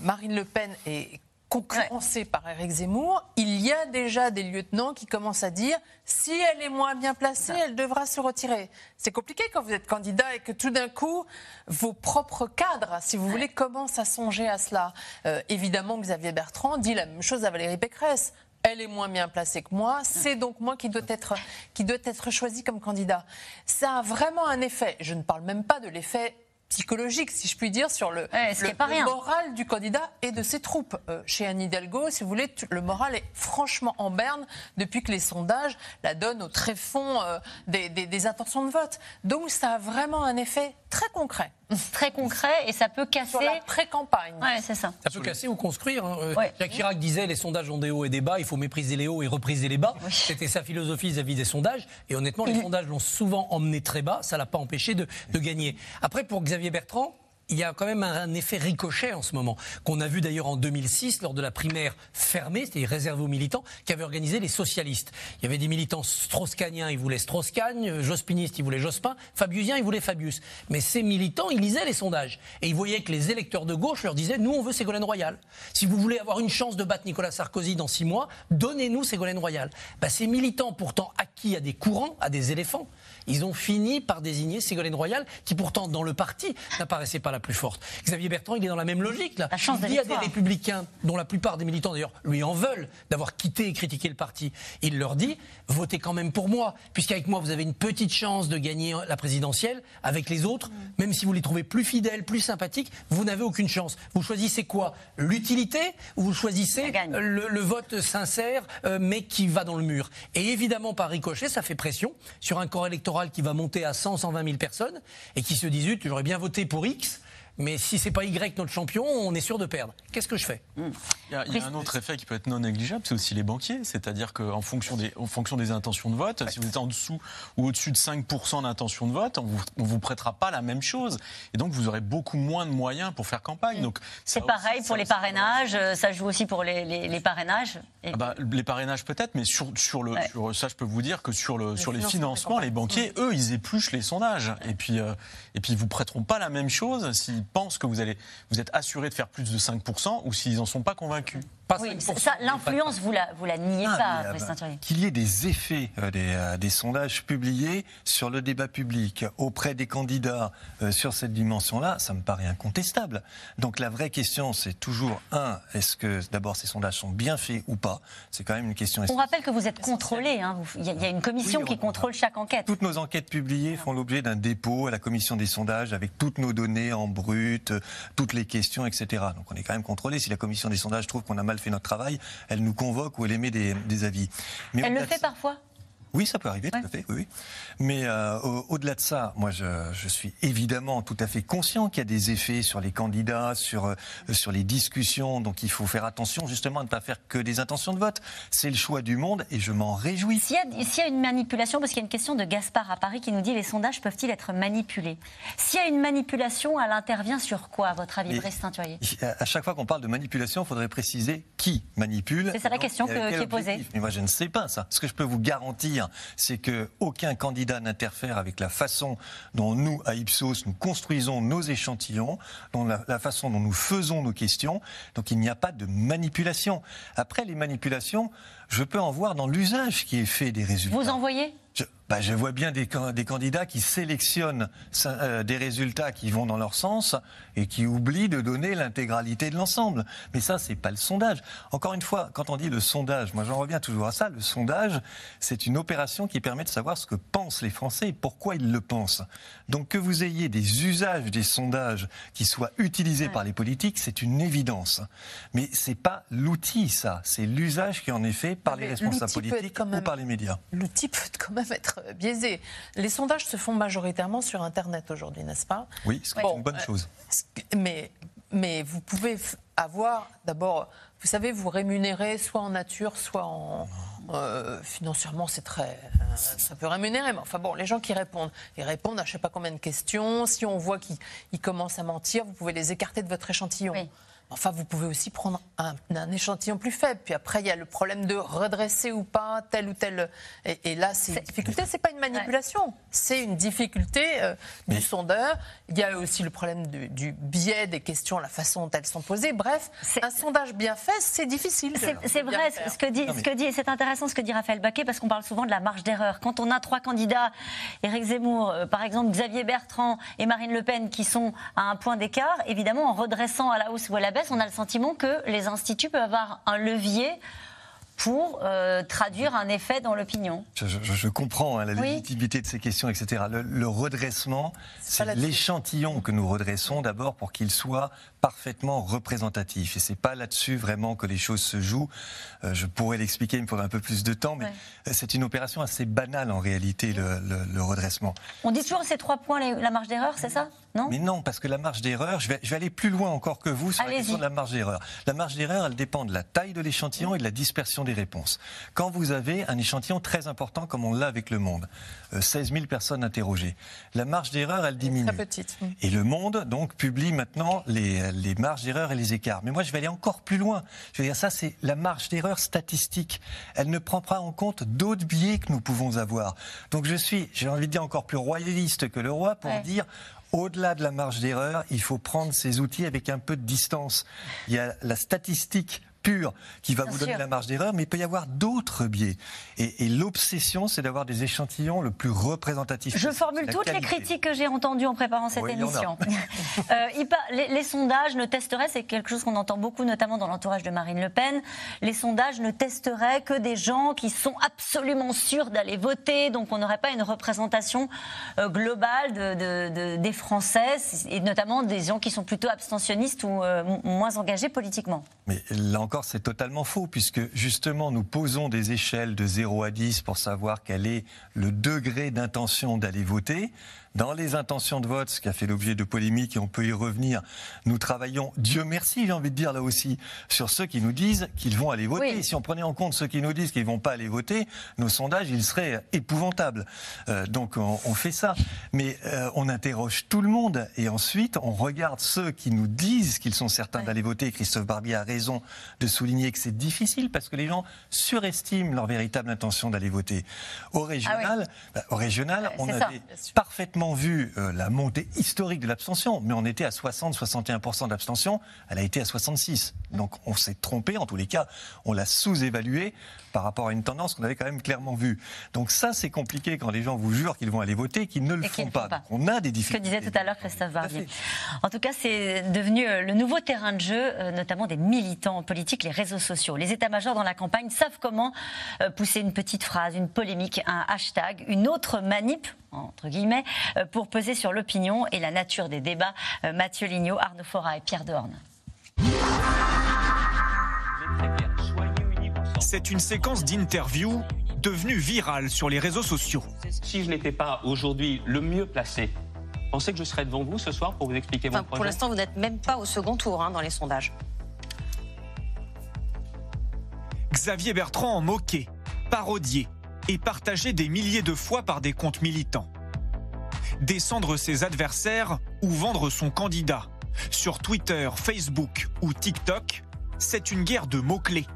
Speaker 3: Marine Le Pen est concurrencée par Éric Zemmour. Il y a déjà des lieutenants qui commencent à dire si elle est moins bien placée, elle devra se retirer. C'est compliqué quand vous êtes candidat et que tout d'un coup, vos propres cadres, si vous voulez, commencent à songer à cela. Euh, évidemment, Xavier Bertrand dit la même chose à Valérie Pécresse. Elle est moins bien placée que moi, c'est donc moi qui doit être qui doit être choisi comme candidat. Ça a vraiment un effet. Je ne parle même pas de l'effet psychologique, si je puis dire, sur le,
Speaker 1: Ouais,
Speaker 3: le-
Speaker 1: est pas
Speaker 3: le
Speaker 1: rien.
Speaker 3: moral du candidat et de ses troupes. Euh, chez Anne Hidalgo, si vous voulez, le moral est franchement en berne depuis que les sondages la donnent au tréfonds euh, des, des- des intentions de vote. Donc ça a vraiment un effet très concret.
Speaker 1: Très concret et ça peut casser.
Speaker 3: Sur la pré-campagne.
Speaker 1: Ouais, c'est ça.
Speaker 4: Ça peut casser ou construire. hein. Euh,
Speaker 1: Ouais.
Speaker 4: Jacques Chirac disait les sondages ont des hauts et des bas, il faut mépriser les hauts et repriser les bas. C'était sa philosophie vis-à-vis des sondages. Et honnêtement, les sondages l'ont souvent emmené très bas, ça l'a pas empêché de, de gagner. Après, pour Xavier Bertrand, il y a quand même un, effet ricochet en ce moment, qu'on a vu d'ailleurs en 2006 lors de la primaire fermée, c'est-à-dire réservée aux militants, qu'avaient organisé les socialistes. Il y avait des militants strauss-caniens, ils voulaient Strauss-Kahn, jospinistes, ils voulaient Jospin, fabiusiens, ils voulaient Fabius. Mais ces militants, ils lisaient les sondages. Et ils voyaient que les électeurs de gauche leur disaient, nous, on veut Ségolène Royal. Si vous voulez avoir une chance de battre Nicolas Sarkozy dans six mois, donnez-nous Ségolène Royal. Bah, ces militants, pourtant acquis à des courants, à des éléphants, ils ont fini par désigner Ségolène Royal, qui pourtant, dans le parti, n'apparaissait pas la plus forte. Xavier Bertrand, il est dans la même logique. Là.
Speaker 1: chance
Speaker 4: il dit à des républicains, dont la plupart des militants d'ailleurs lui en veulent, d'avoir quitté et critiqué le parti. Il leur dit votez quand même pour moi, puisqu'avec moi vous avez une petite chance de gagner la présidentielle. Avec les autres, même si vous les trouvez plus fidèles, plus sympathiques, vous n'avez aucune chance. Vous choisissez quoi? L'utilité ou vous choisissez le, le vote sincère, euh, mais qui va dans le mur? Et évidemment, par ricochet, ça fait pression sur un corps électoral qui va monter à 100, 120 000 personnes et qui se disent j'aurais bien voté pour X. Mais si c'est pas Y notre champion, on est sûr de perdre. Qu'est-ce que je fais
Speaker 2: Il y, a, il y a un autre effet qui peut être non négligeable, c'est aussi les banquiers. C'est-à-dire qu'en fonction des, en fonction des intentions de vote, si vous êtes en dessous ou au-dessus de 5% d'intention de vote, on vous, on vous prêtera pas la même chose. Et donc, vous aurez beaucoup moins de moyens pour faire campagne. Donc,
Speaker 1: C'est pareil
Speaker 2: aussi,
Speaker 1: pour les parrainages, euh, ça joue aussi pour les, les- les parrainages. Et-
Speaker 2: Ah bah, les parrainages peut-être, mais sur, sur le,
Speaker 1: Ouais.
Speaker 2: sur- ça je peux vous dire que sur, le, sur les financements, les banquiers, eux, ils épluchent les sondages. Et puis, euh, et puis ils vous prêteront pas la même chose s'ils pensent que vous, allez, vous êtes assuré de faire plus de 5% ou s'ils en sont pas convaincus?
Speaker 1: Oui, ça, l'influence, vous la, vous la niez ah, pas, Président bah,
Speaker 5: Qu'il y ait des effets euh, des, euh, des, sondages publiés sur le débat public auprès des candidats euh, sur cette dimension-là, ça me paraît incontestable. Donc la vraie question, c'est toujours un est-ce que d'abord ces sondages sont bien faits ou pas? C'est quand même une question.
Speaker 1: On rappelle que vous êtes contrôlé. Hein. Il, y a, une commission qui contrôle chaque enquête.
Speaker 5: Toutes nos enquêtes publiées font l'objet d'un dépôt à la commission des sondages avec toutes nos données en brut, toutes les questions, etc. Donc on est quand même contrôlé. Si la commission des sondages trouve qu'on a mal fait notre travail, elle nous convoque ou elle émet des, des avis.
Speaker 1: Mais elle le fait parfois?
Speaker 5: Oui, ça peut arriver, tout à fait. Oui, Mais euh, au-delà de ça, moi, je, suis évidemment tout à fait conscient qu'il y a des effets sur les candidats, sur, euh, sur les discussions. Donc, il faut faire attention justement à ne pas faire que des intentions de vote. C'est le choix du monde et je m'en réjouis.
Speaker 1: S'il y, a une manipulation, parce qu'il y a une question de Gaspard à Paris qui nous dit les sondages peuvent-ils être manipulés? S'il y a une manipulation, elle intervient sur quoi, à votre avis, Brice Teinturier
Speaker 5: À chaque fois qu'on parle de manipulation, il faudrait préciser qui manipule.
Speaker 1: C'est ça la question qui est posée.
Speaker 5: Mais moi, je ne sais pas ça. Ce que je peux vous garantir, c'est que aucun candidat n'interfère avec la façon dont nous, à Ipsos, nous construisons nos échantillons, dont la, façon dont nous faisons nos questions. Donc il n'y a pas de manipulation. Après, les manipulations, je peux en voir dans l'usage qui est fait des résultats.
Speaker 1: Vous en voyez?
Speaker 5: Bah, je vois bien des, des, candidats qui sélectionnent euh, des résultats qui vont dans leur sens et qui oublient de donner l'intégralité de l'ensemble. Mais ça, c'est pas le sondage. Encore une fois, quand on dit le sondage, moi j'en reviens toujours à ça. Le sondage, c'est une opération qui permet de savoir ce que pensent les Français et pourquoi ils le pensent. Donc que vous ayez des usages des sondages qui soient utilisés par les politiques, c'est une évidence. Mais c'est pas l'outil, ça. C'est l'usage qui en est fait par les responsables politiques ou par les médias.
Speaker 3: L'outil peut quand même être euh, biaisé. Les sondages se font majoritairement sur Internet aujourd'hui, n'est-ce pas?
Speaker 5: Oui, c'est une bonne chose.
Speaker 3: Euh, mais, mais vous pouvez avoir, d'abord, vous savez, vous rémunérez soit en nature, soit en. Euh, financièrement, c'est très. ça peut rémunérer, mais enfin bon, les gens qui répondent, ils répondent à je ne sais pas combien de questions. Si on voit qu'ils commencent à mentir, vous pouvez les écarter de votre échantillon. Enfin, vous pouvez aussi prendre un, échantillon plus faible. Puis après, il y a le problème de redresser ou pas tel ou tel. Et, là, c'est une difficulté. C'est pas une manipulation. C'est une difficulté euh, du sondeur. Il y a aussi le problème du biais des questions, la façon dont elles sont posées. Bref, un sondage bien fait, c'est difficile.
Speaker 1: C'est vrai ce que dit, ce que dit, c'est intéressant ce que dit Raphaël Baquet parce qu'on parle souvent de la marge d'erreur. Quand on a trois candidats, Éric Zemmour, euh, par exemple, Xavier Bertrand et Marine Le Pen, qui sont à un point d'écart, évidemment, en redressant à la hausse ou à la on a le sentiment que les instituts peuvent avoir un levier pour euh, traduire un effet dans l'opinion.
Speaker 5: Je, comprends hein, la légitimité de ces questions, etc. Le, redressement, c'est l'échantillon que nous redressons d'abord pour qu'il soit parfaitement représentatif. Et c'est pas là-dessus vraiment que les choses se jouent. Euh, je pourrais l'expliquer, il me faudrait un peu plus de temps, mais c'est une opération assez banale en réalité, le, redressement.
Speaker 1: On dit toujours ces trois points, la marge d'erreur, c'est ça? Non?
Speaker 5: Mais non, parce que la marge d'erreur, je vais, je vais, aller plus loin encore que vous sur la question de la marge d'erreur. La marge d'erreur, elle dépend de la taille de l'échantillon et de la dispersion des réponses. Quand vous avez un échantillon très important comme on l'a avec le monde, 16 euh, 000 personnes interrogées, la marge d'erreur, elle diminue.
Speaker 3: Très petite.
Speaker 5: Et le monde, donc, publie maintenant les, les marges d'erreur et les écarts. Mais moi, je vais aller encore plus loin. Je veux dire, ça, c'est la marge d'erreur statistique. Elle ne prend pas en compte d'autres biais que nous pouvons avoir. Donc, je suis, j'ai envie de dire, encore plus royaliste que le roi pour dire au-delà de la marge d'erreur, il faut prendre ces outils avec un peu de distance. Il y a la statistique qui va vous donner la marge d'erreur, mais il peut y avoir d'autres biais. Et, l'obsession, c'est d'avoir des échantillons le plus représentatifs.
Speaker 1: Je formule toutes les critiques que j'ai entendues en préparant cette émission. euh, les, les, sondages ne testeraient, c'est quelque chose qu'on entend beaucoup, notamment dans l'entourage de Marine Le Pen, les sondages ne testeraient que des gens qui sont absolument sûrs d'aller voter, donc on n'aurait pas une représentation euh, globale de, des Français, et notamment des gens qui sont plutôt abstentionnistes ou euh, moins engagés politiquement.
Speaker 5: Mais là encore, c'est totalement faux, puisque justement, nous posons des échelles de 0 à 10 pour savoir quel est le degré d'intention d'aller voter. Dans les intentions de vote, ce qui a fait l'objet de polémiques, et on peut y revenir, nous travaillons, Dieu merci, j'ai envie de dire là aussi, sur ceux qui nous disent qu'ils vont aller voter. Si on prenait en compte ceux qui nous disent qu'ils ne vont pas aller voter, nos sondages, ils seraient épouvantables. Euh, donc on, fait ça. Mais euh, on interroge tout le monde, et ensuite on regarde ceux qui nous disent qu'ils sont certains d'aller voter. Christophe Barbier a raison de souligner que c'est difficile parce que les gens surestiment leur véritable intention d'aller voter. Au régional, ah bah, au régional on avait parfaitement vu euh, la montée historique de l'abstention, mais on était à 60-61% d'abstention, elle a été à 66. Donc on s'est trompé, en tous les cas, on l'a sous-évalué par rapport à une tendance qu'on avait quand même clairement vue. Donc ça, c'est compliqué quand les gens vous jurent qu'ils vont aller voter, qu'ils ne le font pas. on a des difficultés.
Speaker 1: Ce que disait tout à l'heure Christophe Barbier. En tout cas, c'est devenu euh, le nouveau terrain de jeu, euh, notamment des militants politiques, les réseaux sociaux. Les états-majors dans la campagne savent comment euh, pousser une petite phrase, une polémique, un hashtag, une autre manip entre guillemets, pour peser sur l'opinion et la nature des débats. Mathieu Lignot, Arnaud Fora et Pierre Dehorne.
Speaker 8: C'est une séquence d'interview devenue virale sur les réseaux sociaux.
Speaker 14: Si je n'étais pas aujourd'hui le mieux placé, pensez que je serais devant vous ce soir pour vous expliquer mon projet
Speaker 16: Pour l'instant, vous n'êtes même pas au second tour hein, dans les sondages.
Speaker 8: Xavier Bertrand en moqué, parodié et partagé des milliers de fois par des comptes militants. Descendre ses adversaires ou vendre son candidat. Sur Twitter, Facebook ou TikTok, c'est une guerre de mots-clés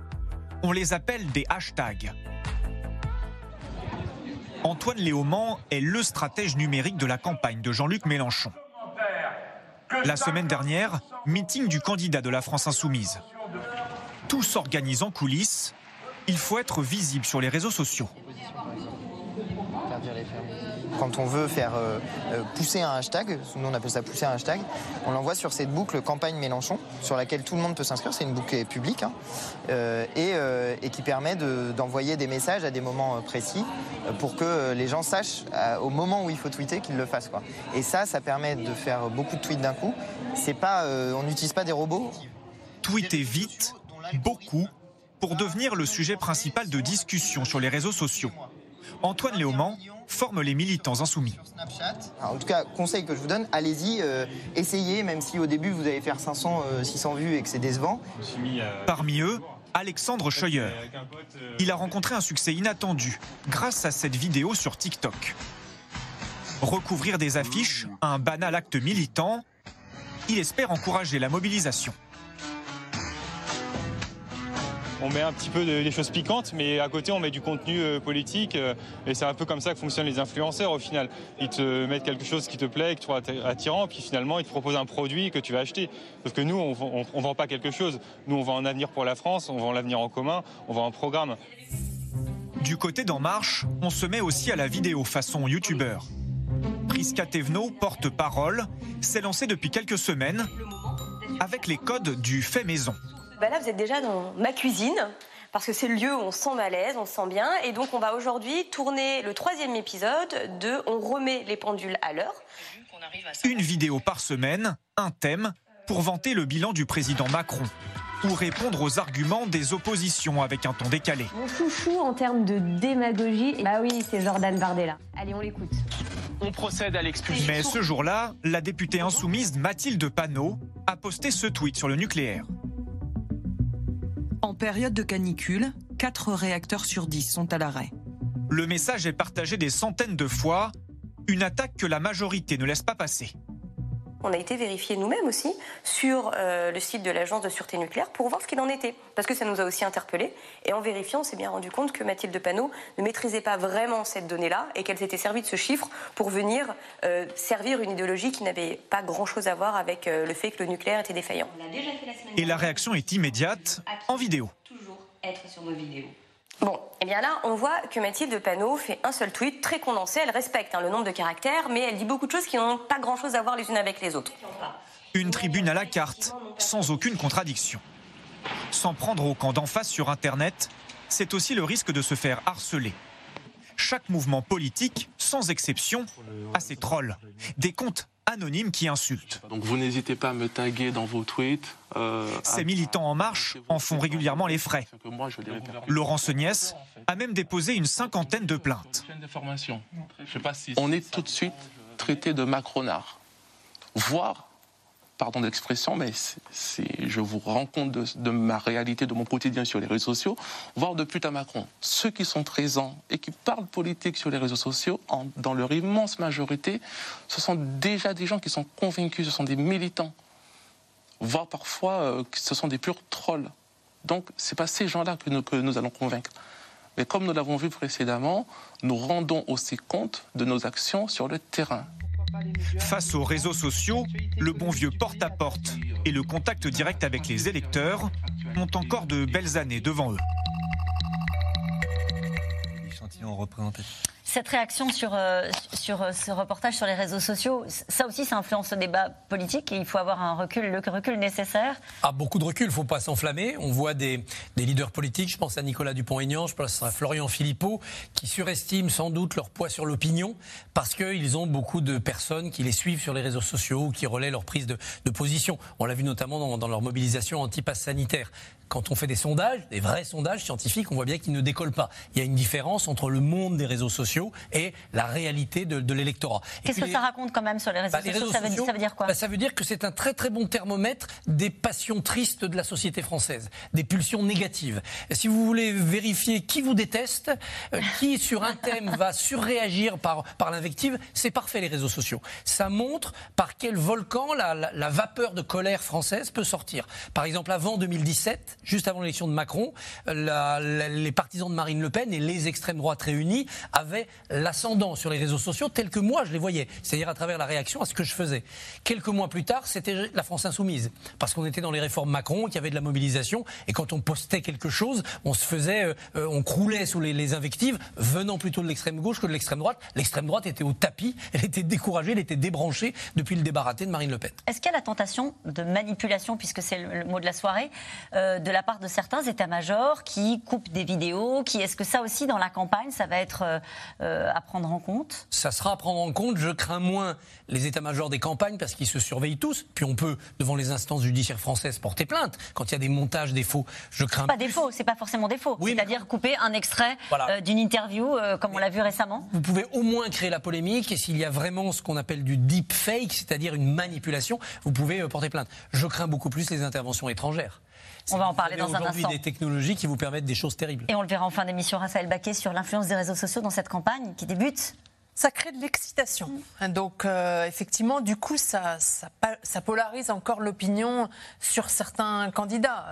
Speaker 8: on les appelle des hashtags. Antoine Léaumont est le stratège numérique de la campagne de Jean-Luc Mélenchon. La semaine dernière, meeting du candidat de la France insoumise. Tout s'organise en coulisses. Il faut être visible sur les réseaux sociaux
Speaker 17: quand on veut faire euh, euh, pousser un hashtag, nous on appelle ça pousser un hashtag, on l'envoie sur cette boucle campagne Mélenchon, sur laquelle tout le monde peut s'inscrire, c'est une boucle publique, hein, euh, et, qui permet d'envoyer des messages à des moments précis pour que les gens sachent au moment où il faut tweeter qu'ils le fassent. Quoi. Et ça, ça permet de faire beaucoup de tweets d'un coup. C'est pas, on n'utilise pas des robots.
Speaker 8: Tweeter vite, beaucoup, pour devenir le sujet principal de discussion sur les réseaux sociaux. Antoine Léaumont forme les militants insoumis.
Speaker 17: en tout cas, conseil que je vous donne, allez-y, euh, essayez, même si au début vous allez faire 500, 600 euh, vues et que c'est décevant.
Speaker 8: Parmi eux, Alexandre Scheuer. Il a rencontré un succès inattendu grâce à cette vidéo sur TikTok. Recouvrir des affiches, un banal acte militant, il espère encourager la mobilisation
Speaker 18: on met un petit peu des choses piquantes, mais à côté, on met du contenu euh, politique. Euh, et c'est un peu comme ça que fonctionnent les influenceurs au final. Ils te mettent quelque chose qui te plaît, tu trouves attirant, puis finalement, ils te proposent un produit que tu vas acheter. Parce que nous, on ne vend pas quelque chose. Nous, on vend un avenir pour la France, on vend l'avenir en commun, on vend un programme.
Speaker 8: Du côté d'En Marche, on se met aussi à la vidéo façon youtubeur. Priska Tevno, porte-parole, s'est lancée depuis quelques semaines avec les codes du fait maison.
Speaker 19: Bah là, vous êtes déjà dans ma cuisine parce que c'est le lieu où on se sent malaise, on se sent bien. Et donc, on va aujourd'hui tourner le troisième épisode de On remet les pendules à l'heure.
Speaker 8: Une vidéo par semaine, un thème, pour vanter le bilan du président Macron ou répondre aux arguments des oppositions avec un ton décalé.
Speaker 19: Mon chouchou en termes de démagogie, bah oui, c'est Jordan Bardella. Allez, on l'écoute.
Speaker 8: On procède à l'expulsion. Mais ce jour-là, la députée insoumise Mathilde Panot a posté ce tweet sur le nucléaire.
Speaker 20: En période de canicule, 4 réacteurs sur 10 sont à l'arrêt.
Speaker 8: Le message est partagé des centaines de fois, une attaque que la majorité ne laisse pas passer.
Speaker 19: On a été vérifier nous-mêmes aussi sur euh, le site de l'Agence de sûreté nucléaire pour voir ce qu'il en était, parce que ça nous a aussi interpellés. Et en vérifiant, on s'est bien rendu compte que Mathilde Panot ne maîtrisait pas vraiment cette donnée-là et qu'elle s'était servie de ce chiffre pour venir euh, servir une idéologie qui n'avait pas grand-chose à voir avec euh, le fait que le nucléaire était défaillant.
Speaker 8: et la réaction est immédiate en vidéo.
Speaker 19: Toujours être sur nos vidéos. Bon, et eh bien là, on voit que Mathilde Panot fait un seul tweet très condensé. Elle respecte hein, le nombre de caractères, mais elle dit beaucoup de choses qui n'ont pas grand-chose à voir les unes avec les autres.
Speaker 8: Une tribune à la carte, sans aucune contradiction. Sans prendre au camp d'en face sur Internet, c'est aussi le risque de se faire harceler. Chaque mouvement politique, sans exception, a ses trolls. Des comptes anonymes qui insultent.
Speaker 21: Donc vous n'hésitez pas à me taguer dans vos tweets.
Speaker 8: Euh, Ces militants en marche en font régulièrement les frais. Laurent Seniès a même déposé une cinquantaine de plaintes.
Speaker 21: On est tout de suite traité de macronard, voire pardon d'expression, mais je vous rends compte de, ma réalité, de mon quotidien sur les réseaux sociaux, voire de pute Macron. Ceux qui sont présents et qui parlent politique sur les réseaux sociaux, dans leur immense majorité, ce sont déjà des gens qui sont convaincus, ce sont des militants, voire parfois euh, ce sont des purs trolls. Donc ce n'est pas ces gens-là que nous allons convaincre. Mais comme nous l'avons vu précédemment, nous rendons aussi compte de nos actions sur le terrain.
Speaker 8: Face aux réseaux sociaux, le bon vieux porte-à-porte et le contact direct avec les électeurs ont encore de belles années devant eux.
Speaker 1: Cette réaction sur, euh, euh, ce reportage sur les réseaux sociaux, ça aussi, ça influence le débat politique et il faut avoir un recul, le recul nécessaire.
Speaker 4: Ah, beaucoup de recul, il ne faut pas s'enflammer. On voit des, leaders politiques, je pense à Nicolas Dupont-Aignan, je pense à Florian Philippot, qui surestiment sans doute leur poids sur l'opinion parce qu'ils ont beaucoup de personnes qui les suivent sur les réseaux sociaux ou qui relaient leur prise de, de position. On l'a vu notamment dans, dans leur mobilisation anti-pass sanitaire quand on fait des sondages, des vrais sondages scientifiques, on voit bien qu'ils ne décollent pas. Il y a une différence entre le monde des réseaux sociaux et la réalité de, de l'électorat.
Speaker 1: Qu'est-ce que ça raconte quand même sur les réseaux
Speaker 4: bah,
Speaker 1: sociaux,
Speaker 4: les
Speaker 1: ça, veut, ça, veut, dire quoi
Speaker 4: bah, Ça veut dire que c'est un très très bon thermomètre des passions tristes de la société française, des pulsions négatives. Et si vous voulez vérifier qui vous déteste, euh, qui sur un thème va surréagir par, par l'invective, c'est parfait les réseaux sociaux. Ça montre par quel volcan la, la, la vapeur de colère française peut sortir. Par exemple, avant 2017, juste avant l'élection de Macron, les partisans de Marine Le Pen et les extrêmes droites réunis avaient l'ascendant sur les réseaux sociaux tel que moi je les voyais, c'est-à-dire à travers la réaction à ce que je faisais. Quelques mois plus tard, c'était la France insoumise, parce qu'on était dans les réformes Macron, qu'il y avait de la mobilisation, et quand on postait quelque chose, on se faisait, euh, on croulait sous les, invectives, venant plutôt de l'extrême gauche que de l'extrême droite. L'extrême droite était au tapis, elle était découragée, elle était débranchée depuis le débat raté de Marine Le Pen.
Speaker 1: Est-ce qu'il y a la tentation de manipulation, puisque c'est le, mot de la soirée, euh, la part de certains états-majors qui coupent des vidéos qui Est-ce que ça aussi, dans la campagne, ça va être euh, à prendre en compte?
Speaker 4: Ça sera à prendre en compte. Je crains moins les états-majors des campagnes parce qu'ils se surveillent tous. Puis on peut, devant les instances judiciaires françaises, porter plainte quand il y a des montages des faux. Je crains
Speaker 1: pas des faux, c'est pas forcément des faux. Oui, C'est-à-dire couper un extrait voilà. euh, d'une interview, euh, comme on l'a vu récemment.
Speaker 4: Vous pouvez au moins créer la polémique et s'il y a vraiment ce qu'on appelle du deep fake, c'est-à-dire une manipulation, vous pouvez euh, porter plainte. Je crains beaucoup plus les interventions étrangères.
Speaker 1: On va en parler dans un instant.
Speaker 4: des technologies qui vous permettent des choses terribles.
Speaker 1: Et on le verra en fin d'émission, Raphaël Baquet, sur l'influence des réseaux sociaux dans cette campagne qui débute
Speaker 3: ça crée de l'excitation. Donc, euh, effectivement, du coup, ça, ça, ça polarise encore l'opinion sur certains candidats.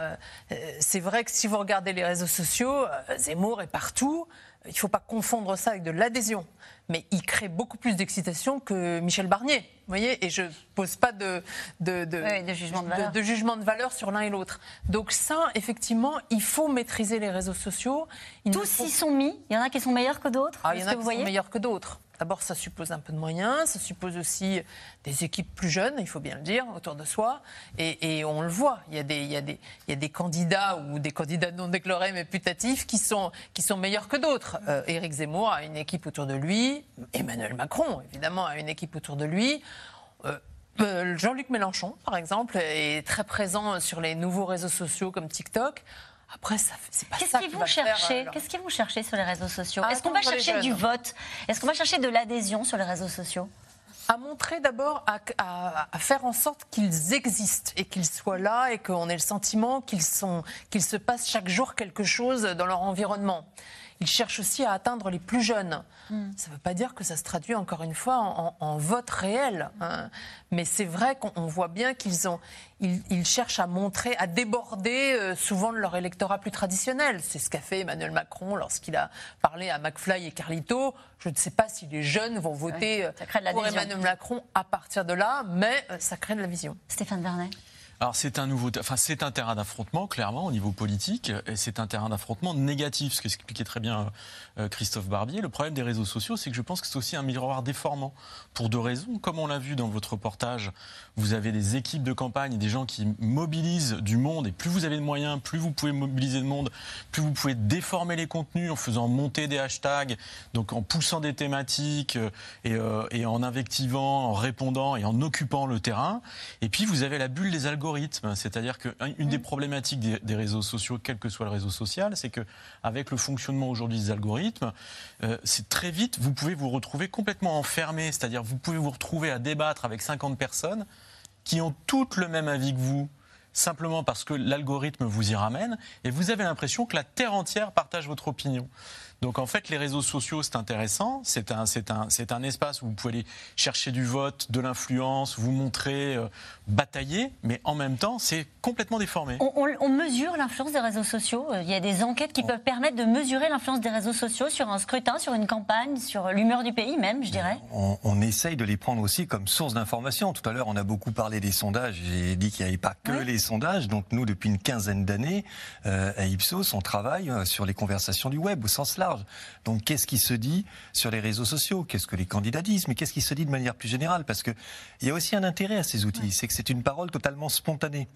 Speaker 3: Euh, c'est vrai que si vous regardez les réseaux sociaux, euh, Zemmour est partout. Il ne faut pas confondre ça avec de l'adhésion. Mais il crée beaucoup plus d'excitation que Michel Barnier. Vous voyez Et je ne pose pas de, de, de,
Speaker 1: oui, de, jugement de, valeur.
Speaker 3: de, jugement de valeur sur l'un et l'autre. Donc ça, effectivement, il faut maîtriser les réseaux sociaux.
Speaker 1: Il Tous faut... y sont mis. Il y en a qui sont meilleurs que d'autres.
Speaker 3: Ah, il y en a qui sont meilleurs que d'autres. D'abord, ça suppose un peu de moyens, ça suppose aussi des équipes plus jeunes, il faut bien le dire, autour de soi. Et, on le voit, il y, a des, candidats ou des candidats non déclarés mais putatifs qui sont, qui sont meilleurs que d'autres. Euh, Éric Zemmour a une équipe autour de lui, Emmanuel Macron, évidemment, a une équipe autour de lui. Euh, euh, Jean-Luc Mélenchon, par exemple, est très présent sur les nouveaux réseaux sociaux comme TikTok. Après, c'est pas
Speaker 1: Qu'est-ce
Speaker 3: ça
Speaker 1: qu'ils
Speaker 3: qui
Speaker 1: vont chercher
Speaker 3: faire,
Speaker 1: Qu'est-ce qu'ils vont chercher sur les réseaux sociaux
Speaker 3: À
Speaker 1: Est-ce qu'on va chercher du vote Est-ce qu'on va chercher de l'adhésion sur les réseaux sociaux
Speaker 3: à montrer d'abord, à, à, à, faire en sorte qu'ils existent et qu'ils soient là et qu'on ait le sentiment qu'ils sont, qu'il se passe chaque jour quelque chose dans leur environnement. Ils cherchent aussi à atteindre les plus jeunes. Mm. Ça ne veut pas dire que ça se traduit encore une fois en, en, en vote réel, hein. mais c'est vrai qu'on voit bien qu'ils ont, ils, ils, cherchent à montrer, à déborder euh, souvent de leur électorat plus traditionnel. C'est ce qu'a fait Emmanuel Macron lorsqu'il a parlé à McFly et Carlito. Je ne sais pas si les jeunes vont voter euh,
Speaker 1: ouais,
Speaker 3: pour Emmanuel Macron à partir de là, mais euh, ça crée de la vision.
Speaker 1: Stéphane Vernet.
Speaker 2: Alors c'est un nouveau, enfin c'est un terrain d'affrontement clairement au niveau politique et c'est un terrain d'affrontement négatif, ce qu'expliquait très bien euh, Christophe Barbier. Le problème des réseaux sociaux, c'est que je pense que c'est aussi un miroir déformant pour deux raisons. Comme on l'a vu dans votre reportage, vous avez des équipes de campagne, des gens qui mobilisent du monde et plus vous avez de moyens, plus vous pouvez mobiliser de monde, plus vous pouvez déformer les contenus en faisant monter des hashtags, donc en poussant des thématiques et, euh, et en invectivant, en répondant et en occupant le terrain. Et puis vous avez la bulle des algorithmes c'est-à-dire qu'une des problématiques des, des, réseaux sociaux, quel que soit le réseau social, c'est qu'avec le fonctionnement aujourd'hui des algorithmes, euh, c'est très vite, vous pouvez vous retrouver complètement enfermé, c'est-à-dire vous pouvez vous retrouver à débattre avec 50 personnes qui ont toutes le même avis que vous, simplement parce que l'algorithme vous y ramène, et vous avez l'impression que la Terre entière partage votre opinion. Donc en fait, les réseaux sociaux, c'est intéressant. C'est un, c'est un, c'est un espace où vous pouvez aller chercher du vote, de l'influence, vous montrer, euh, batailler, mais en même temps, c'est complètement déformé.
Speaker 1: On, mesure l'influence des réseaux sociaux. Euh, il y a des enquêtes qui peuvent permettre de mesurer l'influence des réseaux sociaux sur un scrutin, sur une campagne, sur l'humeur du pays même, je dirais.
Speaker 5: On, on essaye de les prendre aussi comme source d'information. Tout à l'heure, on a beaucoup parlé des sondages. J'ai dit qu'il n'y avait pas que les sondages. Donc nous, depuis une quinzaine d'années, euh, à Ipsos, on travaille sur les conversations du web au sens large. Donc qu'est-ce qui se dit sur les réseaux sociaux? Qu'est-ce que les candidats disent Mais qu'est-ce qui se dit de manière plus générale? Parce qu'il y a aussi un intérêt à ces outils, c'est que c'est une parole totalement spontanée.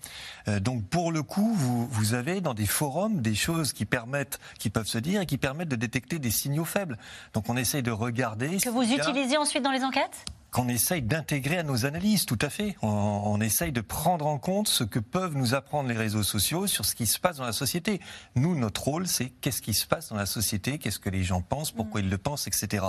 Speaker 5: Euh, donc pour le coup, vous, vous avez dans des forums des choses qui permettent, qui peuvent se dire et qui permettent de détecter des signaux faibles. Donc on essaye de regarder.
Speaker 1: Que vous utilisez ensuite dans les enquêtes?
Speaker 5: Qu'on essaye d'intégrer à nos analyses, tout à fait. On, on, essaye de prendre en compte ce que peuvent nous apprendre les réseaux sociaux sur ce qui se passe dans la société. Nous, notre rôle, c'est qu'est-ce qui se passe dans la société, qu'est-ce que les gens pensent, pourquoi ils le pensent, etc.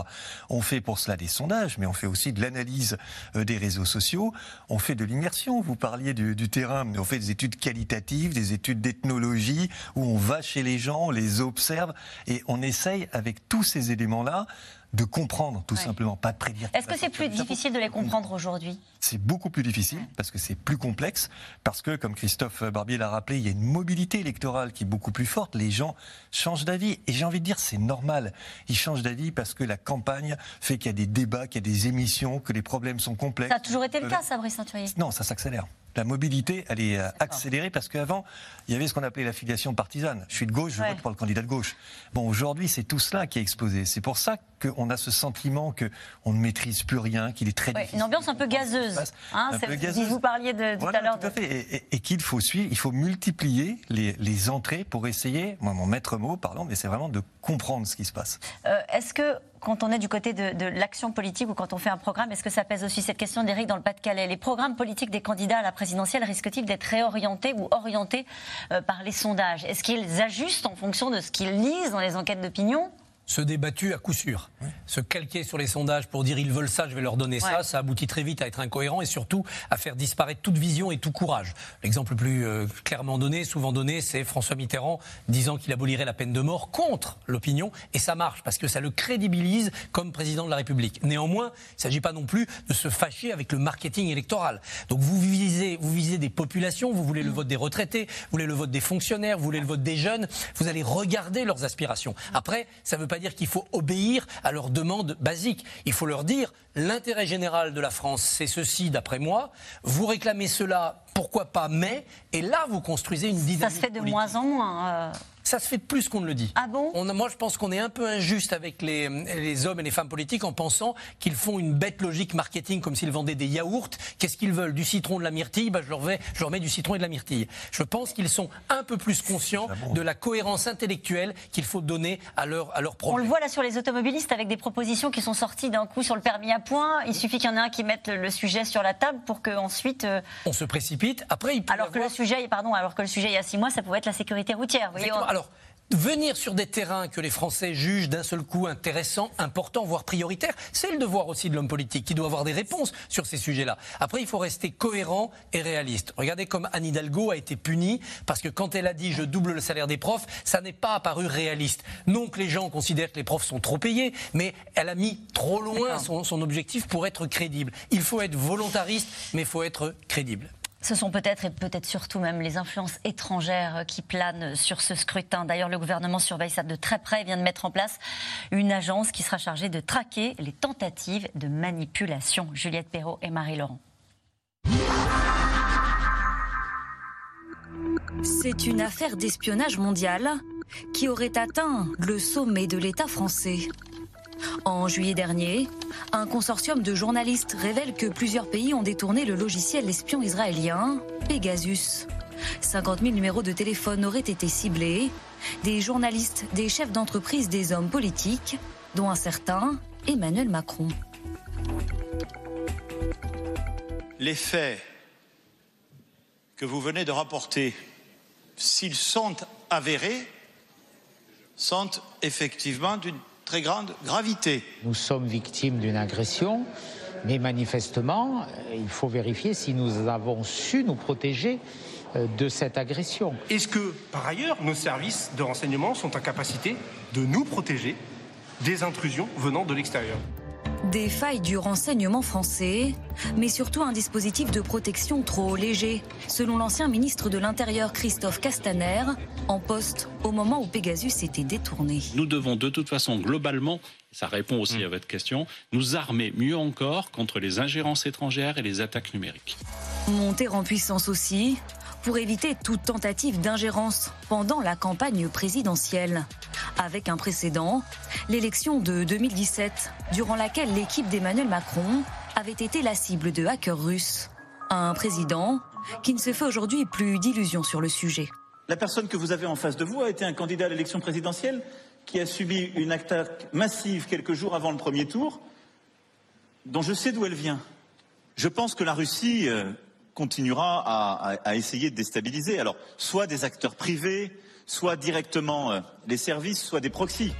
Speaker 5: On fait pour cela des sondages, mais on fait aussi de l'analyse euh, des réseaux sociaux. On fait de l'immersion. Vous parliez du, du, terrain, mais on fait des études qualitatives, des études d'ethnologie, où on va chez les gens, on les observe, et on essaye, avec tous ces éléments-là, de comprendre, tout simplement, pas de prédire.
Speaker 1: Est-ce que c'est plus difficile de les comprendre aujourd'hui?
Speaker 5: C'est beaucoup plus difficile parce que c'est plus complexe, parce que, comme Christophe Barbier l'a rappelé, il y a une mobilité électorale qui est beaucoup plus forte. Les gens changent d'avis. Et j'ai envie de dire, c'est normal. Ils changent d'avis parce que la campagne fait qu'il y a des débats, qu'il y a des émissions, que les problèmes sont complexes.
Speaker 1: Ça a toujours été le cas, ça, Brice Ceinturier
Speaker 5: Non, ça s'accélère la mobilité, elle est euh, accélérée parce qu'avant, il y avait ce qu'on appelait l'affiliation partisane. Je suis de gauche, je vote pour le candidat de gauche. Bon, aujourd'hui, c'est tout cela qui est exposé. C'est pour ça qu'on a ce sentiment qu'on ne maîtrise plus rien, qu'il est très difficile.
Speaker 1: Une ambiance un peu gazeuse. Hein, un peu gazeuse. Vous parliez de, tout à l'heure.
Speaker 5: Tout à fait. Et, qu'il faut suivre, il faut multiplier les, entrées pour essayer, moi, mon maître mot, pardon, mais c'est vraiment de comprendre ce qui se passe.
Speaker 1: Euh, est-ce que quand on est du côté de, l'action politique ou quand on fait un programme, est-ce que ça pèse aussi cette question d'Éric dans le Pas-de-Calais? Les programmes politiques des candidats à la présidentielle risquent-ils d'être réorientés ou orientés euh, par les sondages? Est-ce qu'ils ajustent en fonction de ce qu'ils lisent dans les enquêtes d'opinion
Speaker 4: se débattu à coup sûr. Se calquer sur les sondages pour dire ils veulent ça, je vais leur donner ça, ça aboutit très vite à être incohérent et surtout à faire disparaître toute vision et tout courage. L'exemple le plus euh, clairement donné, souvent donné, c'est François Mitterrand disant qu'il abolirait la peine de mort contre l'opinion et ça marche parce que ça le crédibilise comme président de la République. Néanmoins, il ne s'agit pas non plus de se fâcher avec le marketing électoral. Donc vous visez, vous visez des populations, vous voulez le vote des retraités, vous voulez le vote des fonctionnaires, vous voulez le vote des jeunes, vous allez regarder leurs aspirations. Après, ça veut pas dire qu'il faut obéir à leurs demandes basiques. Il faut leur dire l'intérêt général de la France, c'est ceci d'après moi. Vous réclamez cela, pourquoi pas, mais et là vous construisez une dynamique. Ça
Speaker 1: se fait de moins en moins. Euh,
Speaker 4: ça se fait plus qu'on ne le dit.
Speaker 1: Ah bon?
Speaker 4: Moi, je pense qu'on est un peu injuste avec les, les, hommes et les femmes politiques en pensant qu'ils font une bête logique marketing comme s'ils vendaient des yaourts. Qu'est-ce qu'ils veulent? Du citron, de la myrtille? Bah, je, leur vais, je leur mets du citron et de la myrtille. Je pense qu'ils sont un peu plus conscients de la cohérence intellectuelle qu'il faut donner à leur, à leur projet.
Speaker 1: On le voit là sur les automobilistes avec des propositions qui sont sorties d'un coup sur le permis à point. Il suffit qu'il y en ait un qui mette le sujet sur la table pour qu'ensuite... Euh...
Speaker 4: On se précipite. Après, il
Speaker 1: alors, que le sujet, pardon, alors que le sujet il y a six mois, ça pouvait être la sécurité routière.
Speaker 4: Voyez, Alors, venir sur des terrains que les Français jugent d'un seul coup intéressants, importants, voire prioritaires, c'est le devoir aussi de l'homme politique qui doit avoir des réponses sur ces sujets-là. Après, il faut rester cohérent et réaliste. Regardez comme Anne Hidalgo a été punie parce que quand elle a dit je double le salaire des profs, ça n'est pas apparu réaliste. Non que les gens considèrent que les profs sont trop payés, mais elle a mis trop loin son, son objectif pour être crédible. Il faut être volontariste, mais il faut être crédible.
Speaker 1: Ce sont peut-être et peut-être surtout même les influences étrangères qui planent sur ce scrutin. D'ailleurs, le gouvernement surveille ça de très près et vient de mettre en place une agence qui sera chargée de traquer les tentatives de manipulation. Juliette Perrault et Marie Laurent.
Speaker 22: C'est une affaire d'espionnage mondial qui aurait atteint le sommet de l'État français. En juillet dernier, un consortium de journalistes révèle que plusieurs pays ont détourné le logiciel espion israélien Pegasus. 50 000 numéros de téléphone auraient été ciblés. Des journalistes, des chefs d'entreprise, des hommes politiques, dont un certain Emmanuel Macron.
Speaker 23: Les faits que vous venez de rapporter, s'ils sont avérés, sont effectivement d'une très grande gravité.
Speaker 24: Nous sommes victimes d'une agression
Speaker 25: Mais manifestement, il faut vérifier si nous avons su nous protéger euh, de cette agression.
Speaker 26: Est-ce que, par ailleurs, nos services de renseignement sont en capacité de nous protéger des intrusions venant de l'extérieur?
Speaker 22: Des failles du renseignement français, mais surtout un dispositif de protection trop léger, selon l'ancien ministre de l'Intérieur Christophe Castaner, en poste au moment où Pegasus était détourné.
Speaker 24: Nous devons de toute façon globalement, ça répond aussi à votre question, nous armer mieux encore contre les ingérences étrangères et les attaques numériques.
Speaker 22: Monter en puissance aussi, pour éviter toute tentative d'ingérence pendant la campagne présidentielle. Avec un précédent, l'élection de 2017, durant laquelle l'équipe d'Emmanuel Macron avait été la cible de hackers russes. Un président qui ne se fait aujourd'hui plus d'illusions sur le sujet.
Speaker 27: La personne que vous avez en face de vous a été un candidat à l'élection présidentielle qui a subi une attaque massive quelques jours avant le premier tour, dont je sais d'où elle vient. Je pense que la Russie euh, continuera à, essayer de déstabiliser. Alors, soit des acteurs privés, soit directement euh, les services, soit des proxys.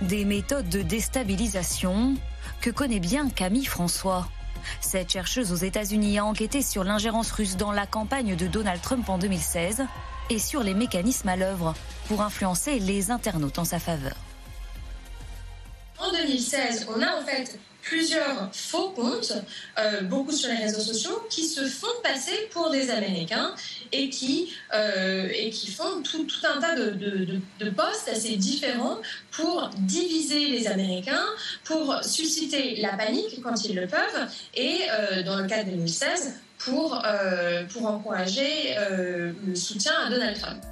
Speaker 22: Des méthodes de déstabilisation que connaît bien Camille François. Cette chercheuse aux États-Unis a enquêté sur l'ingérence russe dans la campagne de Donald Trump en 2016 et sur les mécanismes à l'œuvre pour influencer les internautes en sa faveur.
Speaker 28: En 2016, on a en fait plusieurs faux comptes, euh, beaucoup sur les réseaux sociaux, qui se font passer pour des Américains et qui, euh, et qui font tout, un tas de, de, postes assez différents pour diviser les Américains, pour susciter la panique quand ils le peuvent, et euh, dans le cas de 2016, pour, pour encourager le soutien à Donald Trump.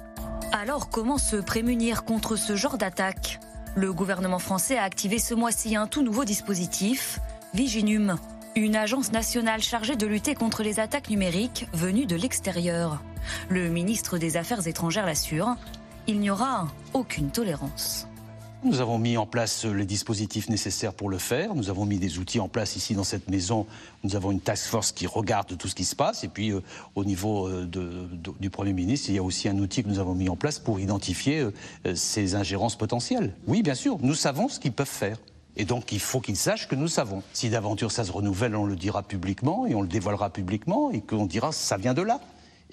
Speaker 22: Alors comment se prémunir contre ce genre d'attaque? Le gouvernement français a activé ce mois-ci un tout nouveau dispositif, Viginum, une agence nationale chargée de lutter contre les attaques numériques venues de l'extérieur. Le ministre des Affaires étrangères l'assure, il n'y aura aucune tolérance.
Speaker 29: Nous avons mis en place les dispositifs nécessaires pour le faire. Nous avons mis des outils en place ici dans cette maison. Nous avons une task force qui regarde tout ce qui se passe. Et puis, euh, au niveau euh, du Premier ministre, il y a aussi un outil que nous avons mis en place pour identifier euh, ces ingérences potentielles. Oui, bien sûr, nous savons ce qu'ils peuvent faire. Et donc, il faut qu'ils sachent que nous savons. Si d'aventure ça se renouvelle, on le dira publiquement et on le dévoilera publiquement et qu'on dira ça vient de là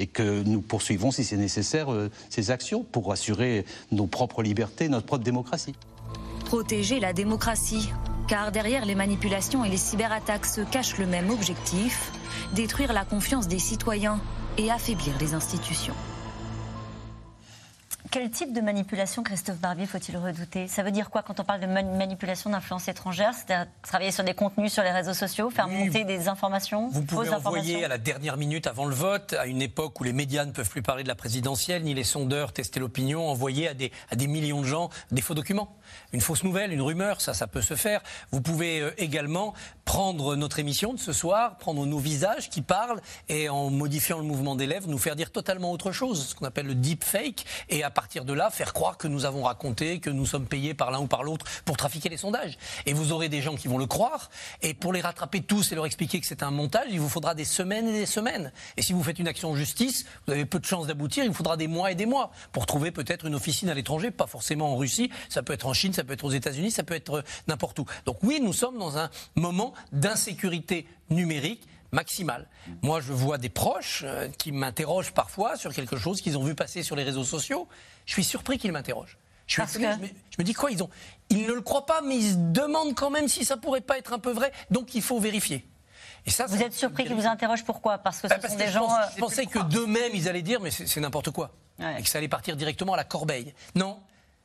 Speaker 29: et que nous poursuivons, si c'est nécessaire, euh, ces actions pour assurer nos propres libertés, notre propre démocratie.
Speaker 22: Protéger la démocratie, car derrière les manipulations et les cyberattaques se cache le même objectif, détruire la confiance des citoyens et affaiblir les institutions. Quel type de manipulation, Christophe Barbier, faut-il redouter? Ça veut dire quoi quand on parle de manipulation d'influence étrangère C'est-à-dire travailler sur des contenus sur les réseaux sociaux, faire monter des informations
Speaker 4: Vous pouvez envoyer à la dernière minute avant le vote, à une époque où les médias ne peuvent plus parler de la présidentielle, ni les sondeurs tester l'opinion, envoyer à des, à des millions de gens des faux documents une fausse nouvelle, une rumeur, ça, ça peut se faire. Vous pouvez euh, également prendre notre émission de ce soir, prendre nos visages qui parlent et en modifiant le mouvement des lèvres, nous faire dire totalement autre chose, ce qu'on appelle le deep fake, et à partir de là, faire croire que nous avons raconté, que nous sommes payés par l'un ou par l'autre pour trafiquer les sondages. Et vous aurez des gens qui vont le croire, et pour les rattraper tous et leur expliquer que c'est un montage, il vous faudra des semaines et des semaines. Et si vous faites une action en justice, vous avez peu de chances d'aboutir, il vous faudra des mois et des mois pour trouver peut-être une officine à l'étranger, pas forcément en Russie, ça peut être en Chine, ça peut être aux États-Unis, ça peut être n'importe où. Donc oui, nous sommes dans un moment d'insécurité numérique maximale. Moi, je vois des proches euh, qui m'interrogent parfois sur quelque chose qu'ils ont vu passer sur les réseaux sociaux. Je suis surpris qu'ils m'interrogent. Je, je, me dis quoi ils, ont, ils ne le croient pas, mais ils se demandent quand même si ça pourrait pas être un peu vrai. Donc il faut vérifier.
Speaker 22: Et ça, vous êtes surpris qu'ils vous interrogent pourquoi? Parce que ce bah, sont des gens.
Speaker 4: Je, pense, je pensais que d'eux-mêmes ils allaient dire mais c'est n'importe quoi et que ça allait partir directement à la corbeille. Non,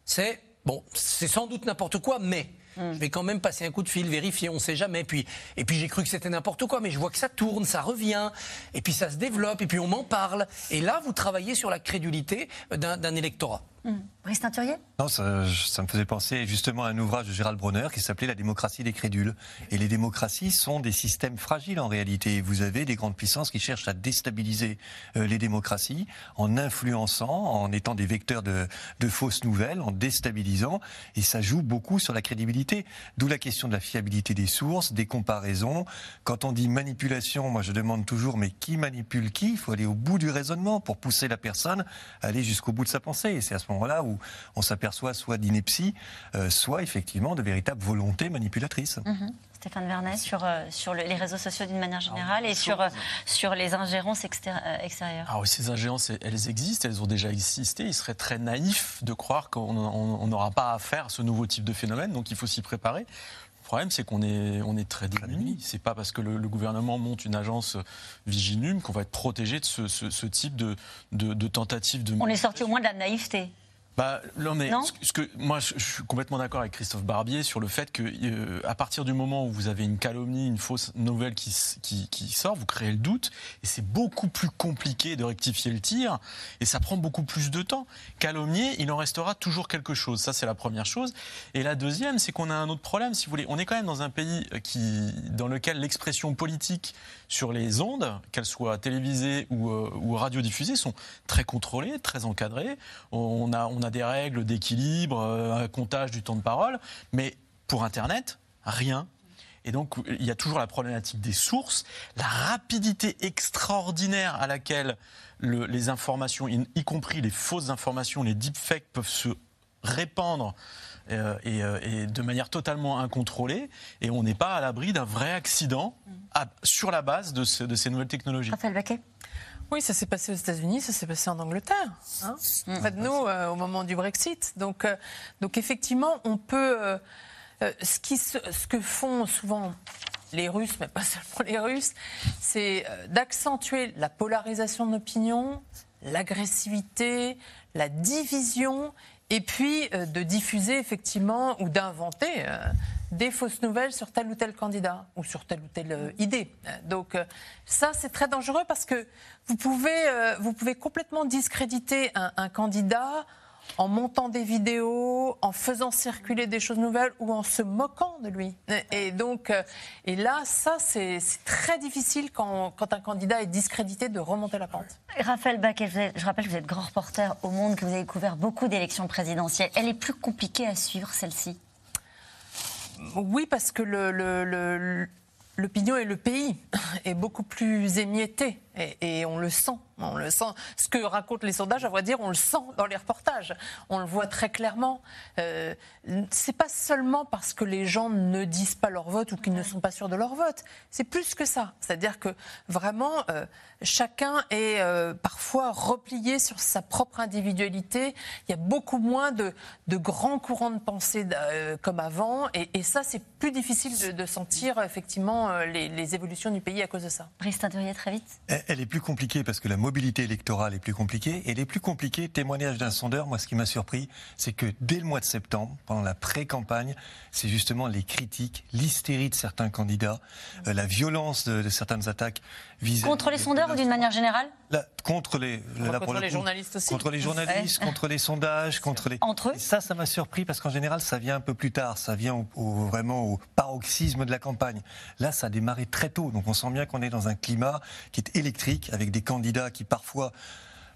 Speaker 4: c'est Bon, c'est sans doute n'importe quoi, mais hmm. je vais quand même passer un coup de fil, vérifier, on ne sait jamais. Puis, et puis j'ai cru que c'était n'importe quoi, mais je vois que ça tourne, ça revient, et puis ça se développe, et puis on m'en parle. Et là, vous travaillez sur la crédulité d'un électorat.
Speaker 22: Hmm. Brice Teinturier
Speaker 5: Non, ça, me faisait penser justement à un ouvrage de Gérald Bronner qui s'appelait La démocratie des crédules. Et les démocraties sont des systèmes fragiles en réalité. Vous avez des grandes puissances qui cherchent à déstabiliser euh, les démocraties en influençant, en étant des vecteurs de, fausses nouvelles, en déstabilisant. Et ça joue beaucoup sur la crédibilité. D'où la question de la fiabilité des sources, des comparaisons. Quand on dit manipulation, moi je demande toujours, mais qui manipule qui? Il faut aller au bout du raisonnement pour pousser la personne à aller jusqu'au bout de sa pensée. Et c'est à ce moment-là où on s'aperçoit soit d'ineptie, euh, soit effectivement de véritable volonté manipulatrice.
Speaker 22: Mhm.
Speaker 1: Stéphane Vernet, sur, euh, les réseaux sociaux d'une manière générale et sur, euh, sur les ingérences extérieures
Speaker 2: Ah oui, ces ingérences, elles existent, elles ont déjà existé. Il serait très naïf de croire qu'on n'aura pas à faire ce nouveau type de phénomène, donc il faut s'y préparer. Le problème, c'est qu'on est, on est très démunis. C'est pas parce que le, gouvernement monte une agence Viginum qu'on va être protégé de ce, type de, de, de tentative de.
Speaker 1: On est sorti au moins de la naïveté.
Speaker 2: Bah, ce que, moi, je, suis complètement d'accord avec Christophe Barbier sur le fait que, euh, à partir du moment où vous avez une calomnie, une fausse nouvelle qui, qui, qui sort, vous créez le doute, et c'est beaucoup plus compliqué de rectifier le tir, et ça prend beaucoup plus de temps. Calomnier, il en restera toujours quelque chose. Ça, c'est la première chose. Et la deuxième, c'est qu'on a un autre problème, si vous voulez. On est quand même dans un pays qui, dans lequel l'expression politique sur les ondes, qu'elles soient télévisées ou, euh, ou radiodiffusées, sont très contrôlées, très encadrées. On a, on a des règles d'équilibre, euh, un comptage du temps de parole, mais pour Internet, rien. Et donc, il y a toujours la problématique des sources, la rapidité extraordinaire à laquelle les informations, y compris les fausses informations, les deepfakes, peuvent se répandre euh, euh, et, de manière totalement incontrôlée. Et on n'est pas à l'abri d'un vrai accident sur la base de, ces nouvelles technologies.
Speaker 1: Raphaël Baquet
Speaker 3: oui, ça s'est passé aux États-Unis, ça s'est passé en Angleterre. Hein en fait, nous, euh, au moment du Brexit. Donc, euh, donc effectivement, on peut. Euh, ce, qui, ce que font souvent les Russes, mais pas seulement les Russes, c'est d'accentuer la polarisation de l'opinion, l'agressivité, la division, et puis de diffuser effectivement ou d'inventer des fausses nouvelles sur tel ou tel candidat ou sur telle ou telle euh, idée. Donc euh, ça, c'est très dangereux parce que vous pouvez, euh, vous pouvez complètement discréditer un, candidat en montant des vidéos, en faisant circuler des choses nouvelles ou en se moquant de lui. Et donc, et là, ça, c'est très difficile quand, quand, un candidat est discrédité de remonter la pente.
Speaker 1: Raphaël Baquet, je rappelle que vous êtes grand reporter au Monde, que vous avez couvert beaucoup d'élections présidentielles. Elle est plus compliquée à suivre, celle-ci
Speaker 3: oui, parce que l'opinion et le pays est beaucoup plus émietté et, on le sent. On le sent. Ce que racontent les sondages, à vrai dire, on le sent dans les reportages. On le voit très clairement. Euh, c'est pas seulement parce que les gens ne disent pas leur vote ou qu'ils ne sont pas sûrs de leur vote. C'est plus que ça. C'est-à-dire que vraiment, euh, chacun est euh, parfois replié sur sa propre individualité. Il y a beaucoup moins de, grands courants de pensée euh, comme avant. Et, ça, c'est plus difficile de, sentir effectivement les, les, évolutions du pays à cause de ça.
Speaker 1: Brice très vite.
Speaker 5: Elle est plus compliquée parce que la mobilité électorale est plus compliquée. Elle est plus compliquée, témoignage d'un sondeur, moi ce qui m'a surpris, c'est que dès le mois de septembre, pendant la pré-campagne, c'est justement les critiques, l'hystérie de certains candidats, euh, la violence de, certaines attaques
Speaker 1: Contre les sondeurs ou d'une manière générée
Speaker 5: Contre les,
Speaker 3: contre les journalistes aussi.
Speaker 5: Contre les journalistes, contre les sondages, contre les.
Speaker 1: Entre eux.
Speaker 5: ça, ça m'a surpris parce qu'en général, ça vient un peu plus tard. Ça vient vraiment au paroxysme de la campagne. Là, ça a démarré très tôt. Donc on sent bien qu'on est dans un climat qui est électrique avec des candidats qui parfois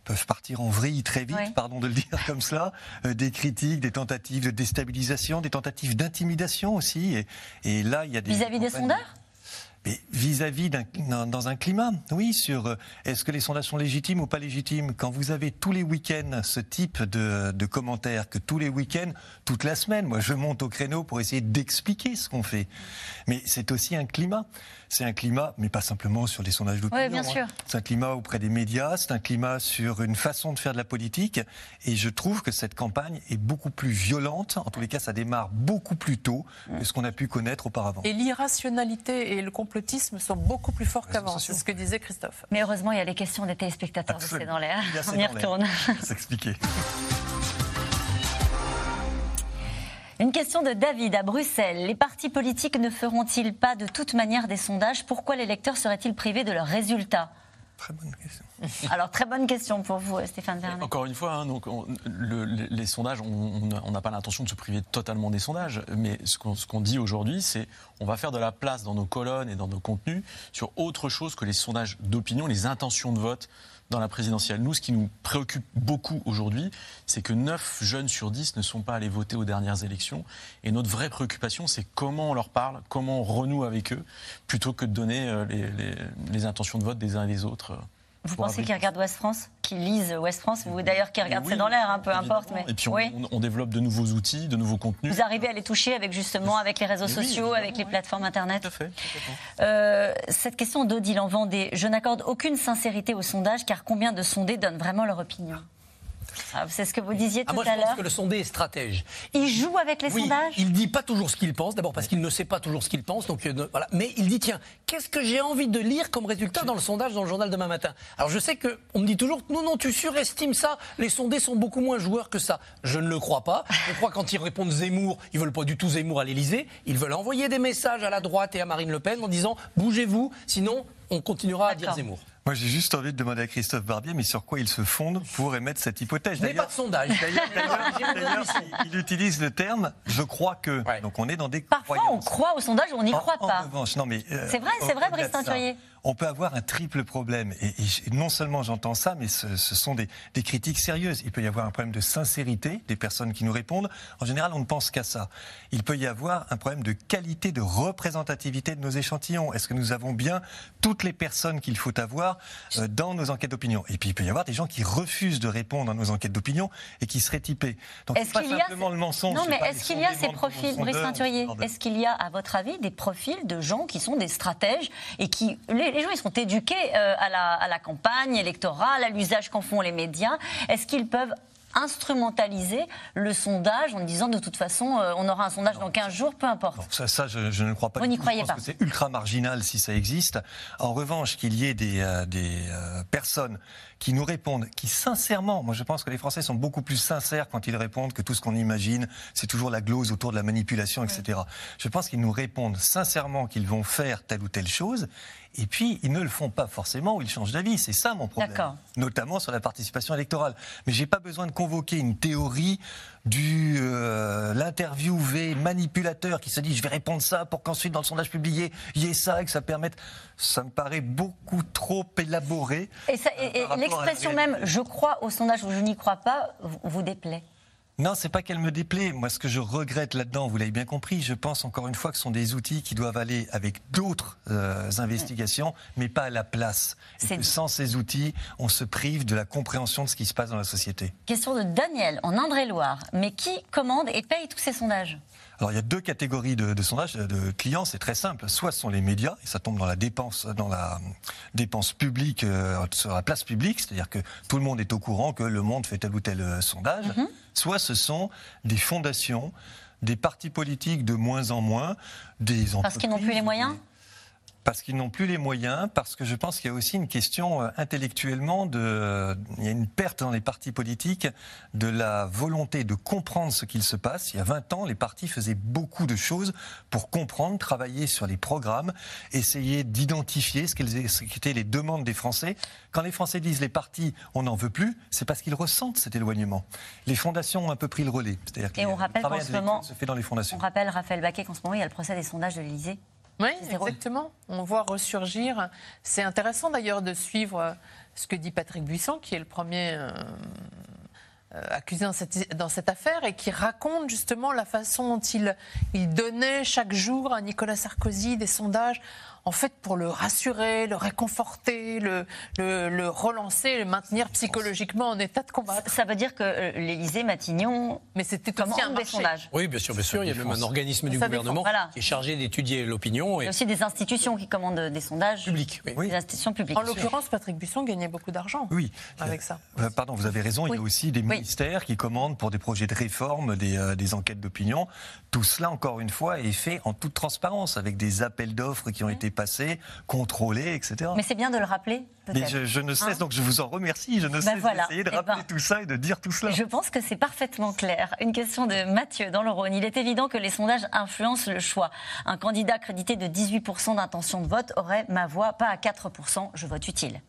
Speaker 5: peuvent partir en vrille très vite, pardon de le dire comme cela, euh, des critiques, des tentatives de déstabilisation, des tentatives d'intimidation aussi. Et, et, là, il y a des...
Speaker 1: Vis-à-vis des sondeurs
Speaker 5: vis-à-vis d'un dans un climat, oui, sur euh, est-ce que les sondages sont légitimes ou pas légitimes? Quand vous avez tous les week-ends ce type de, de commentaires, que tous les week-ends, toute la semaine, moi je monte au créneau pour essayer d'expliquer ce qu'on fait. Mais c'est aussi un climat. C'est un climat, mais pas simplement sur les sondages d'opinion.
Speaker 1: Oui, bien sûr.
Speaker 5: C'est un climat auprès des médias, c'est un climat sur une façon de faire de la politique. Et je trouve que cette campagne est beaucoup plus violente. En tous les cas, ça démarre beaucoup plus tôt que ce qu'on a pu connaître auparavant.
Speaker 3: Et l'irrationalité et le complotisme sont beaucoup plus forts qu'avant. C'est ce que disait Christophe.
Speaker 1: Mais heureusement, il y a les questions des téléspectateurs. C'est dans l'air. On y retourne.
Speaker 5: S'expliquer.
Speaker 1: Une question de David à Bruxelles. Les partis politiques ne feront-ils pas de toute manière des sondages? Pourquoi les lecteurs seraient-ils privés de leurs résultats?
Speaker 5: Très bonne question.
Speaker 1: Alors, très bonne question pour vous, Stéphane Vernet.
Speaker 2: Encore une fois, hein, les, sondages, on n'a pas l'intention de se priver totalement des sondages, mais ce qu'on dit aujourd'hui, c'est on va faire de la place dans nos colonnes et dans nos contenus sur autre chose que les sondages d'opinion, les intentions de vote dans la présidentielle. Nous, ce qui nous préoccupe beaucoup aujourd'hui, c'est que 9 jeunes sur 10 ne sont pas allés voter aux dernières élections. Et notre vraie préoccupation, c'est comment on leur parle, comment on renoue avec eux, plutôt que de donner euh, les, les intentions de vote des uns et des autres.
Speaker 1: Vous pensez qu'ils regardent Ouest France Qu'ils lisent Ouest France Vous d'ailleurs qui regardent, c'est dans l'air, un peu importe. Mais...
Speaker 2: Et puis on, développe de nouveaux outils, de nouveaux contenus.
Speaker 1: Vous arrivez à les toucher avec justement avec les réseaux sociaux, avec les plateformes internet.
Speaker 2: Tout à fait.
Speaker 1: Euh, cette question d'Odile en Vendée, je n'accorde aucune sincérité au sondage car combien de sondés donnent vraiment leur opinion? Ah, c'est ce que vous disiez
Speaker 4: ah,
Speaker 1: tout
Speaker 4: à l'heure.
Speaker 1: Moi, je
Speaker 4: pense que le sondé est stratège.
Speaker 1: Il joue avec les
Speaker 4: oui,
Speaker 1: sondages
Speaker 4: Il dit pas toujours ce qu'il pense, d'abord parce qu'il ne sait pas toujours ce qu'il pense. Donc, euh, voilà. Mais il dit tiens, qu'est-ce que j'ai envie de lire comme résultat dans le sondage dans le journal demain matin? Alors, je sais qu'on me dit toujours non, non, tu surestimes ça. Les sondés sont beaucoup moins joueurs que ça. Je ne le crois pas. Je crois quand ils répondent Zemmour, ils veulent pas du tout Zemmour à l'Élysée. Ils veulent envoyer des messages à la droite et à Marine Le Pen en disant bougez-vous, sinon on continuera à dire Zemmour.
Speaker 5: Moi, j'ai juste envie de demander à Christophe Barbier, mais sur quoi il se fonde pour émettre cette hypothèse?
Speaker 4: D'ailleurs, pas de sondage.
Speaker 5: D'ailleurs, il utilise le terme je crois que. Donc, on est dans des.
Speaker 1: Parfois, on croit au sondage, on n'y croit pas.
Speaker 5: En revanche, non, mais.
Speaker 1: Euh, c'est vrai, c'est vrai, Brice Teinturier
Speaker 5: on peut avoir un triple problème. Et, non seulement j'entends ça, mais ce, sont des, critiques sérieuses. Il peut y avoir un problème de sincérité des personnes qui nous répondent. En général, on ne pense qu'à ça. Il peut y avoir un problème de qualité, de représentativité de nos échantillons. Est-ce que nous avons bien toutes les personnes qu'il faut avoir euh, dans nos enquêtes d'opinion? Et puis, il peut y avoir des gens qui refusent de répondre à nos enquêtes d'opinion et qui seraient typés.
Speaker 1: Donc, est-ce pas simplement le mensonge. Non, mais est-ce qu'il y a ces profils, Brice Teinturier Est-ce qu'il y a, à votre avis, des profils de gens qui sont des stratèges et qui, les, gens, ils sont éduqués euh, à, la, à la campagne électorale, à l'usage qu'en font les médias. Est-ce qu'ils peuvent instrumentaliser le sondage en disant de toute façon, euh, on aura un sondage dans 15 jours, peu importe?
Speaker 5: ça, ça je, ne crois pas.
Speaker 1: Vous n'y croyez pas.
Speaker 5: C'est ultra marginal si ça existe. En revanche, qu'il y ait des, euh, des euh, personnes qui nous répondent, qui sincèrement, moi je pense que les Français sont beaucoup plus sincères quand ils répondent que tout ce qu'on imagine. C'est toujours la glose autour de la manipulation, etc. Je pense qu'ils nous répondent sincèrement qu'ils vont faire telle ou telle chose. Et puis, ils ne le font pas forcément ou ils changent d'avis. C'est ça mon problème. Notamment sur la participation électorale. Mais j'ai pas besoin de convoquer une théorie du euh, l'interviewé manipulateur qui se dit je vais répondre ça pour qu'ensuite dans le sondage publié il y ait ça et que ça permette. Ça me paraît beaucoup trop élaboré.
Speaker 1: Et, et l'expression même je crois au sondage ou je n'y crois pas vous déplaît?
Speaker 5: Non, c'est pas qu'elle me déplaît. Moi, ce que je regrette là-dedans, vous l'avez bien compris, je pense encore une fois que ce sont des outils qui doivent aller avec d'autres euh, investigations, mais pas à la place. Et sans ces outils, on se prive de la compréhension de ce qui se passe dans la société.
Speaker 1: Question de Daniel, en Indre-et-Loire. Mais qui commande et paye tous ces sondages?
Speaker 5: Alors il y a deux catégories de, sondages de clients, c'est très simple. Soit ce sont les médias, et ça tombe dans la dépense, dans la dépense publique, euh, sur la place publique, c'est-à-dire que tout le monde est au courant que le monde fait tel ou tel euh, sondage. Mhm. Soit ce sont des fondations, des partis politiques de moins en moins, des
Speaker 1: entreprises. Parce qu'ils n'ont plus les moyens
Speaker 5: parce qu'ils n'ont plus les moyens, parce que je pense qu'il y a aussi une question euh, intellectuellement de, il y a une perte dans les partis politiques de la volonté de comprendre ce qu'il se passe. Il y a 20 ans, les partis faisaient beaucoup de choses pour comprendre, travailler sur les programmes, essayer d'identifier ce qu'étaient les demandes des Français. Quand les Français disent les partis, on n'en veut plus, c'est parce qu'ils ressentent cet éloignement. Les fondations ont un peu pris le relais.
Speaker 1: Et on rappelle qu'en ce moment,
Speaker 5: se fait dans les fondations.
Speaker 1: On rappelle Raphaël Baquet qu'en ce moment, il y a le procès des sondages de l'Élysée
Speaker 3: oui, exactement. On voit ressurgir. C'est intéressant d'ailleurs de suivre ce que dit Patrick Buisson, qui est le premier euh, euh, accusé dans cette, dans cette, affaire et qui raconte justement la façon dont il, il donnait chaque jour à Nicolas Sarkozy des sondages en fait, pour le rassurer, le réconforter, le, le, relancer, le maintenir psychologiquement en état de combat.
Speaker 1: Ça veut dire que euh, l'Élysée, Matignon,
Speaker 3: mais c'était aussi un des sondages.
Speaker 4: Oui, bien sûr, bien sûr. Il y a même un organisme du gouvernement qui est chargé d'étudier l'opinion.
Speaker 1: Il y a aussi des institutions qui commandent des sondages
Speaker 4: publics.
Speaker 1: Oui. Des institutions publiques.
Speaker 3: En l'occurrence, Patrick Buisson gagnait beaucoup d'argent.
Speaker 5: Oui,
Speaker 3: avec ça.
Speaker 5: Euh, pardon, vous avez raison. Il y a aussi des ministères qui commandent pour des projets de réforme, des, euh, des enquêtes d'opinion. Tout cela, encore une fois, est fait en toute transparence, avec des appels d'offres qui ont été passés, contrôlés, etc.
Speaker 1: Mais c'est bien de le rappeler.
Speaker 5: Mais je, ne cesse, hein donc je vous en remercie, je ne ben cesse d'essayer de eh rappeler ben, tout ça et de dire tout cela.
Speaker 1: Je pense que c'est parfaitement clair. Une question de Mathieu dans le Rhône. Il est évident que les sondages influencent le choix. Un candidat crédité de 18% d'intention de vote aurait ma voix, pas à 4%, je vote utile.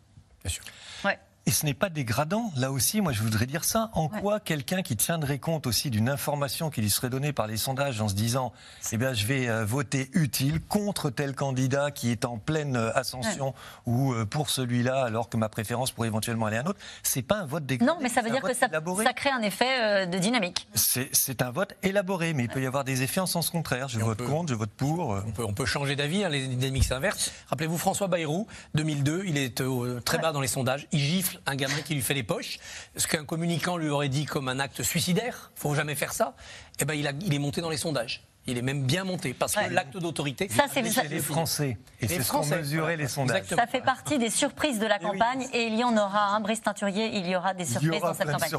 Speaker 4: Bien sûr.
Speaker 1: Ouais.
Speaker 5: Et ce n'est pas dégradant. Là aussi, moi, je voudrais dire ça. En quoi quelqu'un qui tiendrait compte aussi d'une information qui lui serait donnée par les sondages en se disant, eh bien, je vais euh, voter utile contre tel candidat qui est en pleine euh, ascension ou euh, pour celui-là, alors que ma préférence pourrait éventuellement aller à un autre, c'est pas un vote dégradé.
Speaker 1: Non, mais ça veut dire que ça, ça, crée un effet de dynamique.
Speaker 5: C'est un vote élaboré, mais il peut y avoir des effets en sens contraire. Je vote contre, je vote pour.
Speaker 4: On peut, on peut changer d'avis, hein, les dynamiques s'inversent. Rappelez-vous François Bayrou, 2002, il est très bas dans les sondages, il gifle un gamin qui lui fait les poches, ce qu'un communicant lui aurait dit comme un acte suicidaire, faut jamais faire ça, eh ben il, est monté dans les sondages. Il est même bien monté parce que l'acte d'autorité.
Speaker 5: Ça, c'est les Français. Et c'est ce qu'on mesurait les sondages.
Speaker 1: Ça fait partie des surprises de la campagne et il y en aura. un. Brice Teinturier, il y aura des surprises dans cette campagne.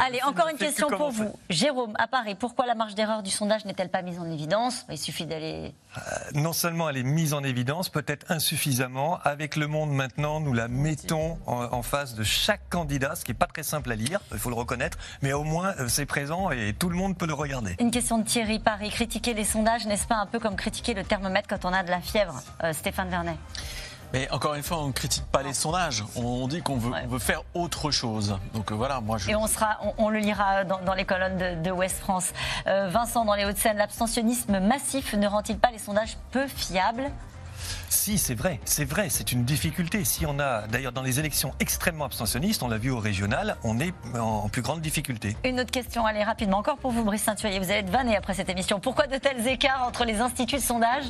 Speaker 1: Allez, encore une question pour vous. Jérôme, à Paris, pourquoi la marge d'erreur du sondage n'est-elle pas mise en évidence? Il suffit d'aller.
Speaker 5: Euh, non seulement elle est mise en évidence, peut-être insuffisamment. Avec Le Monde maintenant, nous la mettons en, face de chaque candidat, ce qui n'est pas très simple à lire, il faut le reconnaître, mais au moins euh, c'est présent et tout le monde peut le regarder.
Speaker 1: Une question de Thierry Paris. Critiquer les sondages, n'est-ce pas un peu comme critiquer le thermomètre quand on a de la fièvre euh, Stéphane Vernet
Speaker 2: mais encore une fois, on ne critique pas les sondages. On dit qu'on veut, veut, faire autre chose. Donc euh, voilà, moi je.
Speaker 1: Et on, sera, on, le lira dans, les colonnes de, de Ouest France. Euh, Vincent, dans les Hauts-de-Seine, l'abstentionnisme massif ne rend-il pas les sondages peu fiables?
Speaker 5: Si, c'est vrai, c'est vrai, c'est une difficulté. Si on a, d'ailleurs, dans les élections extrêmement abstentionnistes, on l'a vu au régional, on est en plus grande difficulté.
Speaker 1: Une autre question, allez rapidement, encore pour vous, Brice Saint-Thurier. Vous allez être vanné après cette émission. Pourquoi de tels écarts entre les instituts de sondage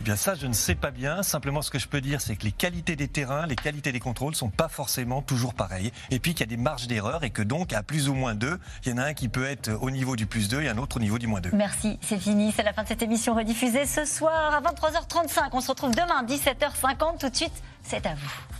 Speaker 5: eh bien ça, je ne sais pas bien. Simplement, ce que je peux dire, c'est que les qualités des terrains, les qualités des contrôles sont pas forcément toujours pareilles. Et puis qu'il y a des marges d'erreur et que donc, à plus ou moins deux, il y en a un qui peut être au niveau du plus 2 et un autre au niveau du moins 2.
Speaker 1: Merci, c'est fini. C'est la fin de cette émission rediffusée ce soir à 23h35. On se retrouve demain, 17h50. Tout de suite, c'est à vous.